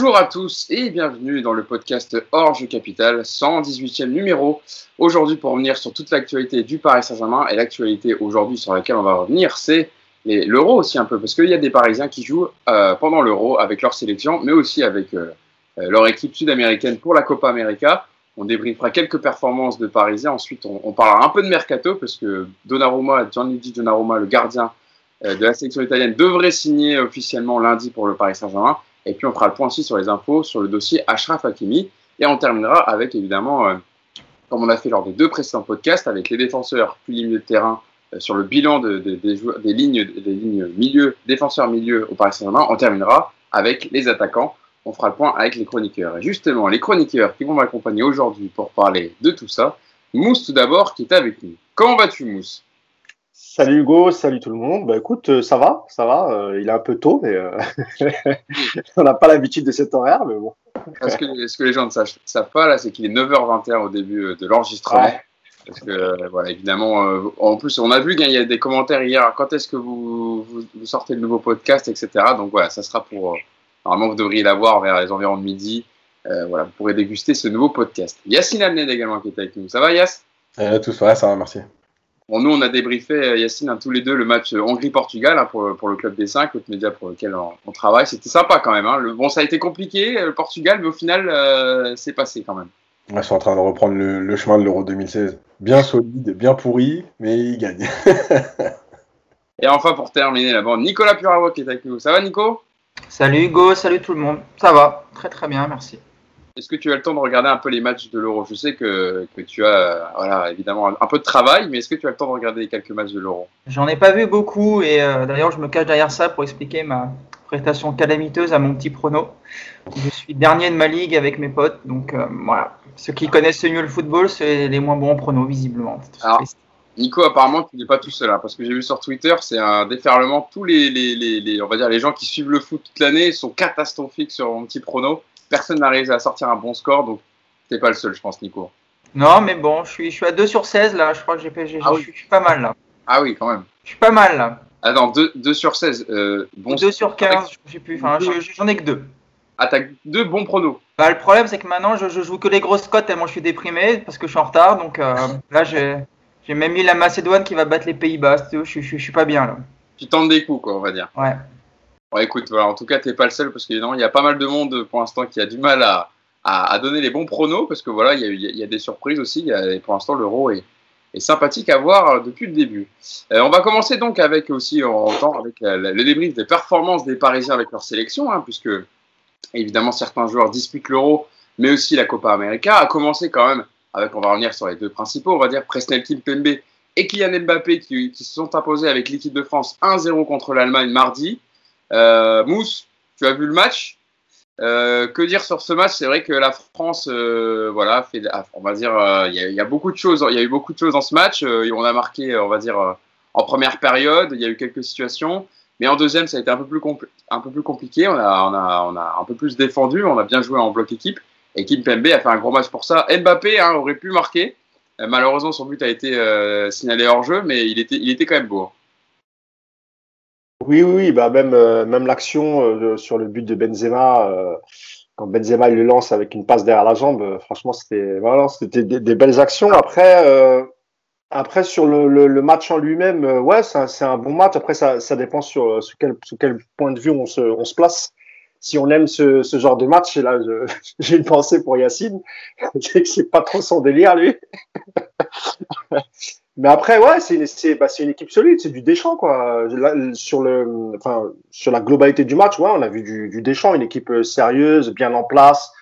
Bonjour à tous et bienvenue dans le podcast Orge Capital, 118e numéro. Aujourd'hui pour revenir sur toute l'actualité du Paris Saint-Germain et l'actualité aujourd'hui sur laquelle on va revenir, c'est l'euro aussi un peu, parce qu'il y a des Parisiens qui jouent euh, pendant l'euro avec leur sélection, mais aussi avec euh, euh, leur équipe sud-américaine pour la Copa América. On débriefera quelques performances de Parisiens. Ensuite, on, parlera un peu de mercato, parce que Donnarumma, Gianluigi Donnarumma, le gardien de la sélection italienne, devrait signer officiellement lundi pour le Paris Saint-Germain. Et puis, on fera le point aussi sur les infos sur le dossier Ashraf Hakimi. Et on terminera avec, évidemment, comme on a fait lors des deux précédents podcasts, avec les défenseurs plus les milieux de terrain sur le bilan de, de, des, joueurs, des, lignes, des lignes milieu, défenseurs milieu au Paris Saint-Germain. On terminera avec les attaquants. On fera le point avec les chroniqueurs. Et justement, les chroniqueurs qui vont m'accompagner aujourd'hui pour parler de tout ça. Mousse tout d'abord qui est avec nous. Comment vas-tu Mousse? Salut Hugo, salut tout le monde. Bah écoute, ça va, ça va. Euh, il est un peu tôt, mais euh... on n'a pas l'habitude de cet horaire, mais bon. ce, que, ce que les gens ne savent, savent pas là, c'est qu'il est 9h21 au début de l'enregistrement. Ouais. Parce que, euh, voilà, évidemment, euh, en plus, on a vu qu'il y a des commentaires hier. Quand est-ce que vous, vous, vous, sortez le nouveau podcast, etc. Donc voilà, ça sera pour. Euh, normalement, vous devriez l'avoir vers les environs de midi. Euh, voilà, vous pourrez déguster ce nouveau podcast. Yacine Amned également qui est avec nous. Ça va, Yass euh, Tout ça va, ça va, merci. Bon, nous, on a débriefé, Yacine, hein, tous les deux, le match Hongrie-Portugal hein, pour, pour le Club des 5, l'autre média pour lequel on, on travaille. C'était sympa quand même. Hein. Le, bon, ça a été compliqué, le Portugal, mais au final, euh, c'est passé quand même. Ils sont en train de reprendre le, le chemin de l'Euro 2016. Bien solide, bien pourri, mais ils gagnent. Et enfin, pour terminer la bande, Nicolas Puravo qui est avec nous. Ça va, Nico? Salut Hugo, salut tout le monde. Ça va, très très bien, merci. Est-ce que tu as le temps de regarder un peu les matchs de l'Euro? Je sais que, que, tu as, voilà, évidemment, un peu de travail, mais est-ce que tu as le temps de regarder quelques matchs de l'Euro? J'en ai pas vu beaucoup, et euh, d'ailleurs, je me cache derrière ça pour expliquer ma prestation calamiteuse à mon petit prono. Je suis dernier de ma ligue avec mes potes, donc euh, voilà. Ceux qui connaissent mieux le football, c'est les moins bons en prono, visiblement. Alors, Nico, apparemment, tu n'es pas tout seul, hein, parce que j'ai vu sur Twitter, c'est un déferlement. Tous les, les, les, les, on va dire, les gens qui suivent le foot toute l'année sont catastrophiques sur mon petit prono. Personne n'arrive à sortir un bon score, donc t'es pas le seul, je pense, Nico. Non, mais bon, je suis, je suis à 2 sur 16 là. Je crois que j'ai, ah oui. je suis pas mal là. Ah oui, quand même. Je suis pas mal là. Ah non, 2, 2 sur 16. Euh, bon 2 sur 15, avec... je sais plus. Enfin, j'en ai que 2. Ah, t'as deux bons pronos. Bah, le problème, c'est que maintenant, je, je, joue que les grosses cotes tellement je suis déprimé parce que je suis en retard. Donc euh, là, j'ai, j'ai même mis la Macédoine qui va battre les Pays-Bas. Je, je, je, suis pas bien là. Tu tentes des coups, quoi, on va dire. Ouais. Bon, écoute, voilà, en tout cas, t'es pas le seul parce qu'évidemment, il y a pas mal de monde pour l'instant qui a du mal à, à, à donner les bons pronos parce que voilà, il y, y a des surprises aussi. Y a, pour l'instant, l'euro est, est, sympathique à voir depuis le début. Euh, on va commencer donc avec aussi, en temps, avec euh, le débrief des performances des Parisiens avec leur sélection, hein, puisque évidemment certains joueurs disputent l'euro, mais aussi la Copa América. A commencé quand même avec, on va revenir sur les deux principaux, on va dire Presnel Kimpembe et Kylian Mbappé qui, qui se sont imposés avec l'équipe de France 1-0 contre l'Allemagne mardi. Euh, Mousse, tu as vu le match euh, que dire sur ce match? C'est vrai que la France, euh, voilà, fait, on va dire, il y, a beaucoup de choses. Il y a eu beaucoup de choses dans ce match. On a marqué, on va dire, en première période, il y a eu quelques situations, mais en deuxième, ça a été un peu plus, compliqué. On a, un peu plus défendu. On a bien joué en bloc équipe. Et Kim Pembe a fait un gros match pour ça. Mbappé hein, aurait pu marquer. malheureusement, son but a été signalé hors jeu, mais il était, il était quand même beau. Oui, oui, bah même, euh, même l'action euh, sur le but de Benzema, euh, quand Benzema il le lance avec une passe derrière la jambe, euh, franchement, c'était voilà, c'était des, belles actions. Après, euh, après sur le, le, le match en lui-même, ouais, c'est un, un, bon match. Après, ça, ça dépend sur, sur, quel, sur quel point de vue on se, on se place. Si on aime ce, ce genre de match, là, j'ai une pensée pour Yacine, c'est que c'est pas trop son délire, lui. Mais après, ouais, c'est une, bah, équipe solide, c'est du Deschamps, quoi. Sur, la globalité du match, ouais, on a vu du, du une équipe sérieuse, bien en place,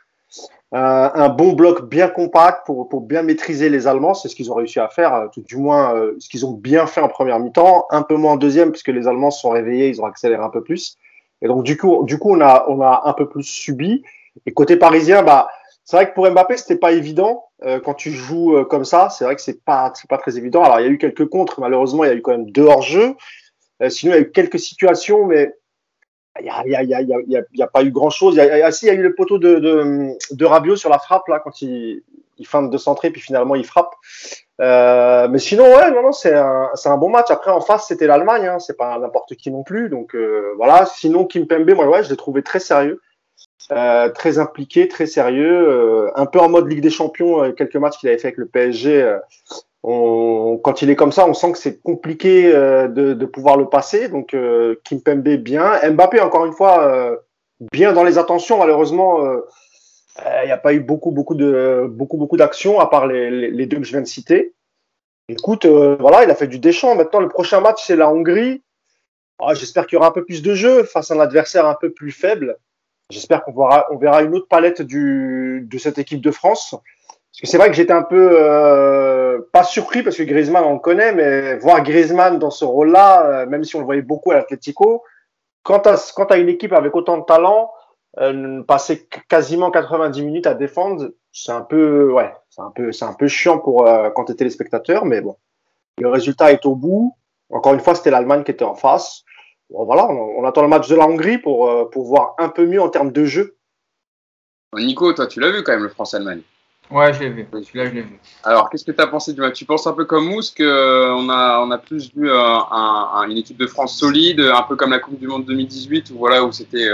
euh, un bon bloc bien compact pour, bien maîtriser les Allemands. C'est ce qu'ils ont réussi à faire, tout du moins euh, ce qu'ils ont bien fait en première mi-temps, un peu moins en deuxième, puisque les Allemands se sont réveillés, ils ont accéléré un peu plus. Et donc, du coup, du coup on, a, on a un peu plus subi. Et côté parisien, bah, c'est vrai que pour Mbappé, c'était pas évident euh, quand tu joues euh, comme ça. C'est vrai que c'est pas c'est pas très évident. Alors il y a eu quelques contres, malheureusement il y a eu quand même deux hors jeu. Euh, sinon il y a eu quelques situations, mais il y a y a pas eu grand chose. Il y a, ah, si, il y a eu le poteau de, de de sur la frappe là quand il il feinte de centrer puis finalement il frappe. Euh, mais sinon ouais non non c'est un c'est un bon match. Après en face c'était l'Allemagne, hein, c'est pas n'importe qui non plus. Donc euh, voilà. Sinon Kim Pembe moi ouais je l'ai trouvé très sérieux. Euh, très impliqué, très sérieux, euh, un peu en mode Ligue des Champions, euh, quelques matchs qu'il avait fait avec le PSG. Quand il est comme ça, on sent que c'est compliqué de, pouvoir le passer. Donc Kimpembe bien, Mbappé encore une fois bien dans les attentions. Malheureusement, il n'y a pas eu beaucoup beaucoup de beaucoup beaucoup d'actions à part les, deux que je viens de citer. Écoute, voilà, il a fait du déchant. Maintenant, le prochain match c'est la Hongrie. Ah, j'espère qu'il y aura un peu plus de jeu face à un adversaire un peu plus faible. J'espère qu'on verra, on verra une autre palette du, de cette équipe de France. Parce que c'est vrai que j'étais un peu euh, pas surpris parce que Griezmann on le connaît, mais voir Griezmann dans ce rôle-là, euh, même si on le voyait beaucoup à l'Atlético, quand tu as, une équipe avec autant de talent, euh, passer quasiment 90 minutes à défendre, c'est un peu ouais, c'est un peu c'est un peu chiant pour euh, quand tu es téléspectateur, mais bon, le résultat est au bout. Encore une fois, c'était l'Allemagne qui était en face voilà, on, attend le match de la Hongrie pour, euh, pour voir un peu mieux en termes de jeu. Nico, toi, tu l'as vu quand même, le France-Allemagne Ouais, je l'ai vu. Celui-là, je l'ai vu. Alors, qu'est-ce que tu as pensé du match? Tu penses un peu comme Mousse qu'on euh, a, on a plus vu euh, une équipe de France solide, un peu comme la Coupe du Monde 2018, où, voilà, où c'était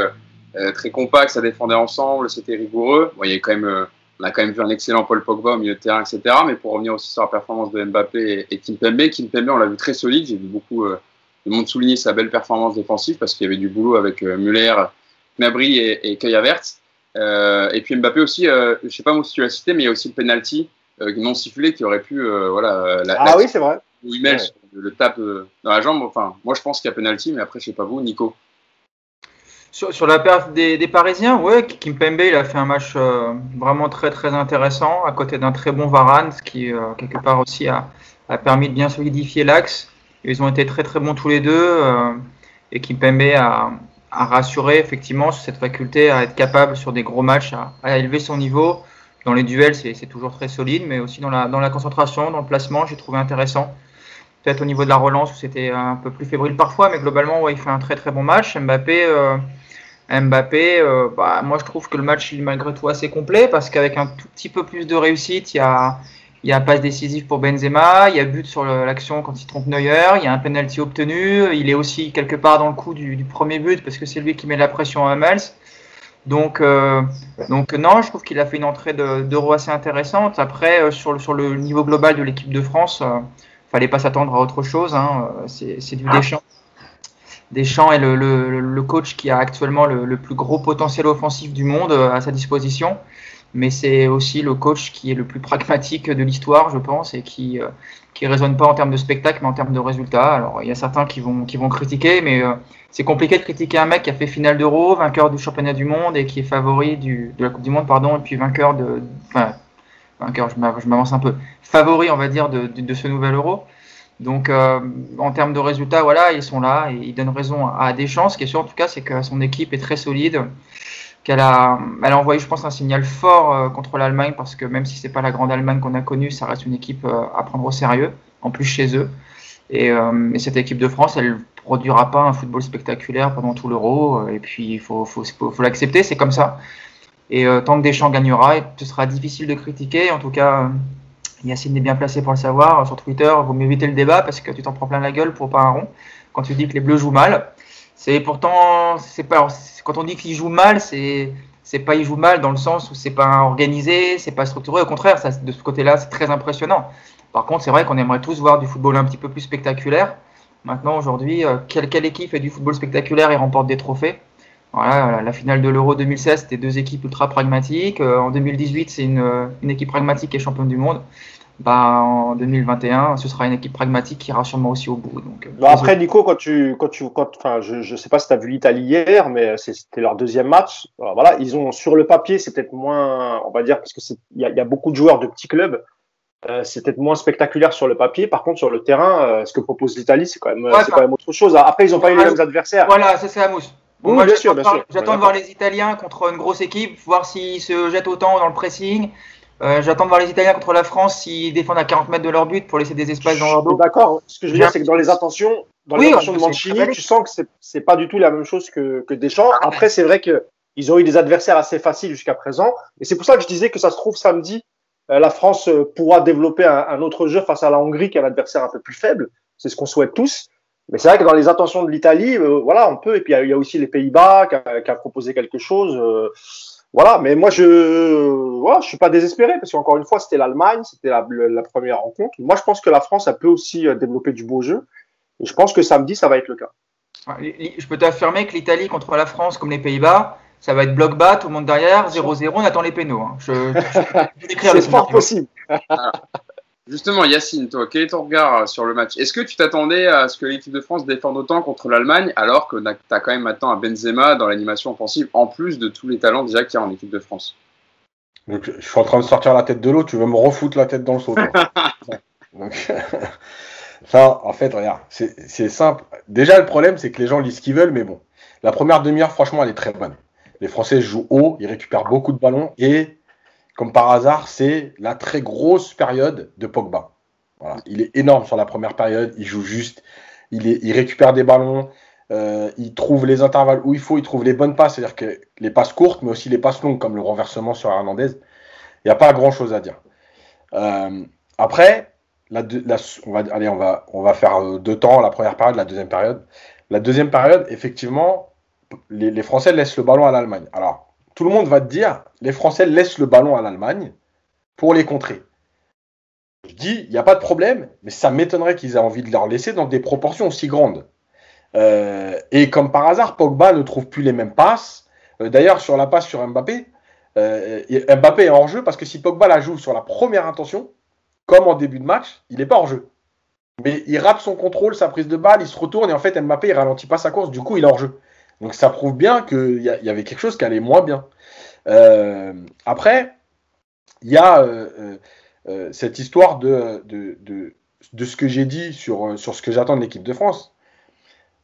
très compact, ça défendait ensemble, c'était rigoureux. Bon, il y quand même, on a quand même vu un excellent Paul Pogba au milieu de terrain, etc. Mais pour revenir aussi sur la performance de Mbappé et, Kim Kimpembe, Kimpembe, on l'a vu très solide. J'ai vu beaucoup le monde souligner sa belle performance défensive parce qu'il y avait du boulot avec euh, Muller, Gnabry et, et Euh, et puis Mbappé aussi, euh, je sais pas si tu l'as cité, mais il y a aussi le penalty euh, non sifflé qui aurait pu, euh, voilà. La, ah oui, c'est vrai. Où il met le tape dans la jambe. Enfin, moi je pense qu'il y a penalty, mais après je sais pas vous, Nico. Sur, sur la perte des, des, Parisiens, ouais, Kimpembe il a fait un match vraiment très très intéressant à côté d'un très bon Varane, ce qui quelque part aussi a, a permis de bien solidifier l'axe. Ils ont été très très bons tous les deux euh, et Kimpembe a, a rassuré effectivement sur cette faculté à être capable sur des gros matchs à, élever son niveau. Dans les duels, c'est toujours très solide, mais aussi dans la, dans la concentration, dans le placement, j'ai trouvé intéressant. Peut-être au niveau de la relance où c'était un peu plus fébrile parfois, mais globalement, ouais, il fait un très très bon match. Mbappé, euh, Mbappé euh, bah, moi je trouve que le match il est malgré tout assez complet parce qu'avec un tout petit peu plus de réussite, il y a, il y a un passe décisif pour Benzema, il y a but sur l'action quand il trompe Neuer, il y a un penalty obtenu, il est aussi quelque part dans le coup du, premier but parce que c'est lui qui met la pression à Hummels. Donc, euh, donc non, je trouve qu'il a fait une entrée d'euro assez intéressante. Après, euh, sur, le, sur le niveau global de l'équipe de France, euh, fallait pas s'attendre à autre chose. Hein. C'est du Deschamps. Deschamps est le, le, le, coach qui a actuellement le, le, plus gros potentiel offensif du monde à sa disposition mais c'est aussi le coach qui est le plus pragmatique de l'histoire, je pense, et qui euh, qui raisonne pas en termes de spectacle, mais en termes de résultats. Alors, il y a certains qui vont qui vont critiquer, mais euh, c'est compliqué de critiquer un mec qui a fait finale d'Euro, vainqueur du championnat du monde et qui est favori du, de la Coupe du Monde, pardon, et puis vainqueur de, enfin, vainqueur, je m'avance un peu, favori, on va dire, de, de, de ce nouvel Euro. Donc, euh, en termes de résultats, voilà, ils sont là et ils donnent raison à Deschamps. Ce qui est sûr, en tout cas, c'est que son équipe est très solide qu'elle a, elle a envoyé, je pense, un signal fort euh, contre l'Allemagne parce que même si c'est pas la grande Allemagne qu'on a connue, ça reste une équipe euh, à prendre au sérieux, en plus chez eux. Et, euh, et, cette équipe de France, elle produira pas un football spectaculaire pendant tout l'Euro. Et puis il faut, faut, faut, l'accepter, c'est comme ça. Et tant que Deschamps gagnera, ce sera difficile de critiquer. En tout cas, Yacine est bien placé pour le savoir. Sur Twitter, vaut mieux éviter le débat parce que tu t'en prends plein la gueule pour pas un rond quand tu dis que les Bleus jouent mal. C'est pourtant, c'est pas, quand on dit qu'il joue mal, c'est c'est pas il joue mal dans le sens où c'est pas organisé, c'est pas structuré. Au contraire, ça, de ce côté-là, c'est très impressionnant. Par contre, c'est vrai qu'on aimerait tous voir du football un petit peu plus spectaculaire. Maintenant, aujourd'hui, euh, quelle, quelle, équipe fait du football spectaculaire et remporte des trophées? Voilà, la finale de l'Euro 2016, c'était deux équipes ultra pragmatiques. Euh, en 2018, c'est une, une, équipe pragmatique et championne du monde bah, en 2021, ce sera une équipe pragmatique qui ira sûrement aussi au bout. Donc, euh, après, Nico, quand tu, quand tu, quand, enfin, je ne sais pas si tu as vu l'Italie hier, mais c'était leur deuxième match. voilà, ils ont sur le papier, c'est peut-être moins, on va dire, parce que il y, y, a beaucoup de joueurs de petits clubs. Euh, c'est peut-être moins spectaculaire sur le papier. Par contre, sur le terrain, euh, ce que propose l'Italie, c'est quand même, c'est quand même autre chose. Après, ils n'ont pas eu les mêmes adversaires. Voilà, c'est ça, Mousse. Bon, moi, J'attends de voir les Italiens contre une grosse équipe, voir s'ils se jettent autant dans le pressing, euh, j'attends de voir les Italiens contre la France s'ils défendent à 40 mètres de leur but pour laisser des espaces dans leur dos. D'accord. Ce que je veux dire, c'est que dans les intentions, dans les intentions de Mancini, tu sens que c'est pas du tout la même chose que, que Deschamps. Ah, Après, c'est vrai que ils ont eu des adversaires assez faciles jusqu'à présent. Et c'est pour ça que je disais que ça se trouve samedi, euh, la France euh, pourra développer un, un, autre jeu face à la Hongrie qui est un adversaire un peu plus faible. C'est ce qu'on souhaite tous. Mais c'est vrai que dans les intentions de l'Italie, euh, voilà, on peut. Et puis il y, a aussi les Pays-Bas qui qui a, proposé quelque chose. Voilà, mais moi je, voilà, je suis pas désespéré parce qu'encore une fois, c'était l'Allemagne, c'était la, la, première rencontre. Moi, je pense que la France, elle peut aussi euh, développer du beau jeu. Et je pense que samedi, ça va être le cas. Je peux t'affirmer que l'Italie contre la France, comme les Pays-Bas, ça va être bloc bas, tout le monde derrière, 0-0, on attend les pénaux. Hein. Je, je, je C'est fort possible. Justement, Yacine, toi, quel est ton regard euh, sur le match? Est-ce que tu t'attendais à ce que l'équipe de France défende autant contre l'Allemagne, alors que tu as quand même maintenant un Benzema dans l'animation offensive, en plus de tous les talents déjà qu'il y a en équipe de France? Donc, Je suis en train de sortir la tête de l'eau, tu veux me refoutre la tête dans le saut. Donc, ça, en fait, regarde, c'est simple. Déjà, le problème, c'est que les gens lisent ce qu'ils veulent, mais bon. La première demi-heure, franchement, elle est très bonne. Les Français jouent haut, ils récupèrent beaucoup de ballons et comme par hasard, c'est la très grosse période de Pogba. Il est énorme sur la première période, il joue juste, il, récupère des ballons, euh, il trouve les intervalles où il faut, il trouve les bonnes passes, c'est-à-dire que les passes courtes, mais aussi les passes longues, comme le renversement sur Hernandez. Il n'y a pas grand-chose à dire. Euh, après, on, va, on, va, on va faire euh, deux temps, la première période, la deuxième période. La deuxième période, effectivement, les, les Français laissent le ballon à l'Allemagne. Alors, tout le monde va te dire, les Français laissent le ballon à l'Allemagne pour les contrer. Je dis, il n'y a pas de problème, mais ça m'étonnerait qu'ils aient envie de leur laisser dans des proportions aussi grandes. Euh, et comme par hasard, Pogba ne trouve plus les mêmes passes. Euh, d'ailleurs, sur la passe sur Mbappé, euh, Mbappé est hors jeu parce que si Pogba la joue sur la première intention, comme en début de match, il n'est pas hors jeu. Mais il rate son contrôle, sa prise de balle, il se retourne et en fait Mbappé il ralentit pas sa course, du coup il est hors jeu. Donc ça prouve bien qu'il y, avait quelque chose qui allait moins bien. Euh, après, il y a euh, euh, cette histoire de, ce que j'ai dit sur, ce que j'attends de l'équipe de France.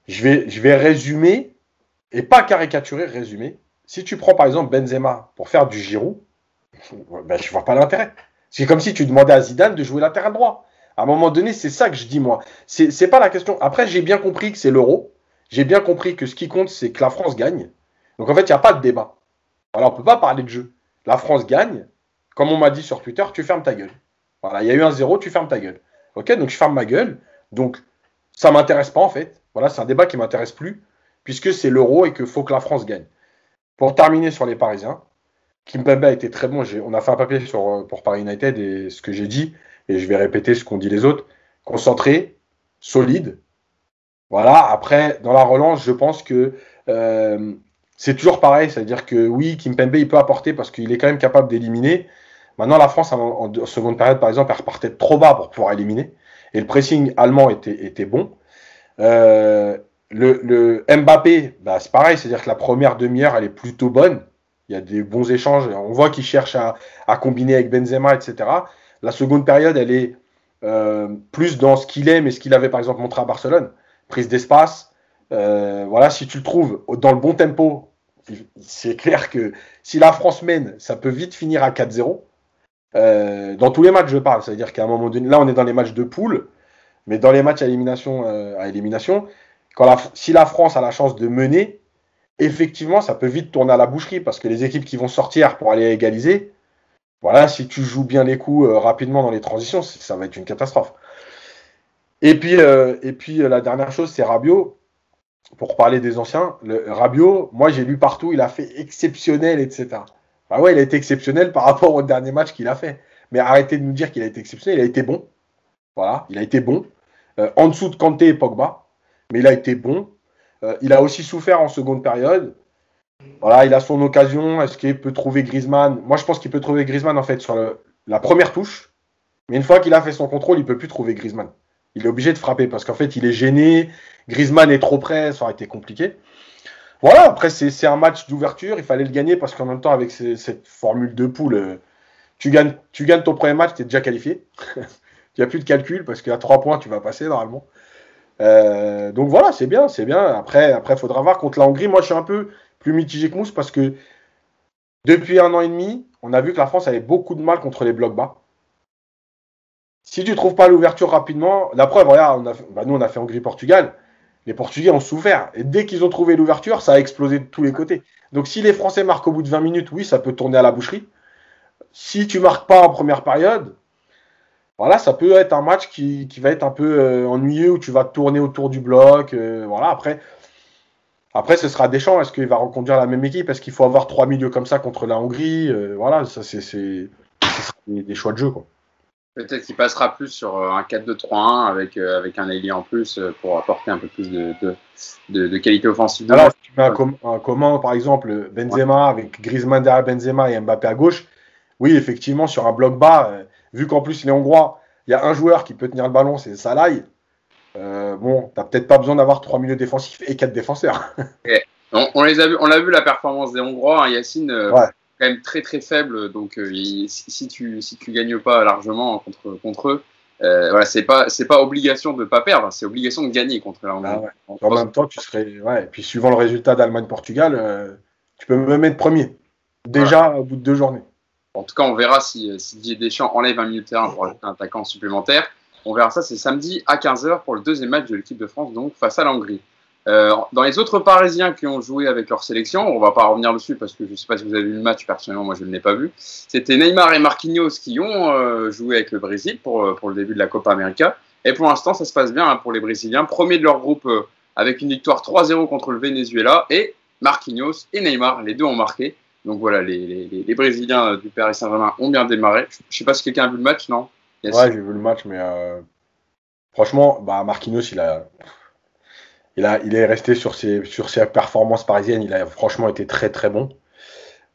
Je vais, je vais résumer, et pas caricaturer, résumer. Si tu prends par exemple Benzema pour faire du Giroud, ben, je vois pas l'intérêt. C'est comme si tu demandais à Zidane de jouer latéral droit. À un moment donné, c'est ça que je dis moi. C'est pas la question. Après, j'ai bien compris que c'est l'euro j'ai bien compris que ce qui compte, c'est que la France gagne. Donc en fait, il n'y a pas de débat. Alors on ne peut pas parler de jeu. La France gagne. Comme on m'a dit sur Twitter, tu fermes ta gueule. Voilà, il y a eu un zéro, tu fermes ta gueule. Ok, donc je ferme ma gueule. Donc ça m'intéresse pas en fait. Voilà, c'est un débat qui m'intéresse plus, puisque c'est l'euro et qu'il faut que la France gagne. Pour terminer sur les Parisiens, Kimpembe a été très bon. On a fait un papier sur, euh, pour Paris United et ce que j'ai dit, et je vais répéter ce qu'ont dit les autres. Concentré, solide, voilà, après, dans la relance, je pense que euh, c'est toujours pareil, c'est-à-dire que oui, Kimpembe, il peut apporter parce qu'il est quand même capable d'éliminer. Maintenant, la France, en, en, seconde période, par exemple, elle repartait trop bas pour pouvoir éliminer. Et le pressing allemand était, était bon. Euh, le, le, Mbappé, bah, c'est pareil, c'est-à-dire que la première demi-heure, elle est plutôt bonne. Il y a des bons échanges. On voit qu'il cherche à, à, combiner avec Benzema, etc. La seconde période, elle est euh, plus dans ce qu'il est, mais ce qu'il avait par exemple montré à Barcelone prise d'espace. Euh, voilà, si tu le trouves dans le bon tempo, c'est clair que si la France mène, ça peut vite finir à 4-0. Euh, dans tous les matchs, je parle. C'est-à-dire qu'à un moment donné, là, on est dans les matchs de poule, mais dans les matchs à élimination, euh, à élimination quand la, si la France a la chance de mener, effectivement, ça peut vite tourner à la boucherie parce que les équipes qui vont sortir pour aller égaliser, voilà, si tu joues bien les coups rapidement dans les transitions, ça va être une catastrophe. Et puis, euh, et puis euh, la dernière chose, c'est Rabiot. Pour parler des anciens, le Rabiot, moi j'ai lu partout, il a fait exceptionnel, etc. Bah ouais, il a été exceptionnel par rapport au dernier match qu'il a fait. Mais arrêtez de nous dire qu'il a été exceptionnel, il a été bon. Voilà, il a été bon. Euh, en dessous de Kanté et Pogba, mais il a été bon. Il a aussi souffert en seconde période. Voilà, il a son occasion. Est-ce qu'il peut trouver Griezmann? Moi, je pense qu'il peut trouver Griezmann en fait sur la première touche. Mais une fois qu'il a fait son contrôle, il peut plus trouver Griezmann. Il est obligé de frapper parce qu'en fait, il est gêné. Griezmann est trop près, ça aurait été compliqué. Voilà, après, c'est un match d'ouverture. Il fallait le gagner parce qu'en même temps, avec cette formule de poule, euh, tu gagnes, tu ton premier match, tu es déjà qualifié. n'y a plus de calcul parce qu'à trois points, tu vas passer normalement. Euh, donc voilà, c'est bien, c'est bien. Après, après, faudra voir contre la Hongrie. Moi, je suis un peu plus mitigé que Mousse parce que depuis un an et demi, on a vu que la France avait beaucoup de mal contre les blocs bas. Si tu trouves pas l'ouverture rapidement, la preuve, regarde, bah nous on a fait Hongrie-Portugal, les Portugais ont souffert. Et dès qu'ils ont trouvé l'ouverture, ça a explosé de tous les côtés. Donc si les Français marquent au bout de 20 minutes, oui, ça peut tourner à la boucherie. Si tu marques pas en première période, voilà, ça peut être un match qui, va être un peu euh, ennuyeux où tu vas tourner autour du bloc. euh, voilà, après, après, ce sera Deschamps. Est-ce qu'il va reconduire la même équipe? Est-ce qu'il faut avoir trois milieux comme ça contre la Hongrie? Euh, Voilà, ça, c'est des, choix de jeu. Peut-être qu'il passera plus sur euh, un 4-2-3-1 avec, euh, avec un ailier en plus euh, pour apporter un peu plus de, de, de, de qualité offensive. Alors, si tu mets un, com- un commun, par exemple, Benzema avec Griezmann derrière Benzema et Mbappé à gauche, oui, effectivement, sur un bloc bas, euh, vu qu'en plus les Hongrois, il y a un joueur qui peut tenir le ballon, c'est Salai. Euh, bon, t'as peut-être pas besoin d'avoir trois milieux défensifs et quatre défenseurs. On, on les a vu, on l'a vu la performance des Hongrois, hein, Yacine, Ouais. Quand même très très faible. Donc euh, il- si, tu si tu gagnes pas largement contre contre eux, euh, voilà, c'est pas c'est pas obligation de pas perdre, c'est obligation de gagner contre la Hongrie. Ah ouais. En même temps, tu serais. Ouais. Et puis, suivant le résultat d'Allemagne-Portugal, euh, tu peux me mettre premier. Déjà au bout de deux journées. En tout cas, on verra si, si Didier Deschamps enlève un milieu de terrain pour ajouter un attaquant supplémentaire. On verra ça, c'est samedi à 15h pour le deuxième match de l'équipe de France, donc face à la Hongrie. Euh, dans les autres Parisiens qui ont joué avec leur sélection, on va pas revenir dessus parce que je ne sais pas si vous avez vu le match, personnellement, moi je ne l'ai pas vu. C'était Neymar et Marquinhos qui ont euh, joué avec le Brésil pour, euh, pour le début de la Copa América. Et pour l'instant, ça se passe bien hein, pour les Brésiliens. Premier de leur groupe euh, avec une victoire 3-0 contre le Venezuela. Et Marquinhos et Neymar, les deux ont marqué. Donc voilà, les, les, les- les Brésiliens euh, du Paris Saint-Germain ont bien démarré. Je ne sais pas si quelqu'un a vu le match, non? Yes. Ouais, j'ai vu le match, mais euh, franchement, bah, Marquinhos, il a, il est resté sur ses, performances parisiennes. Il a franchement été très très bon.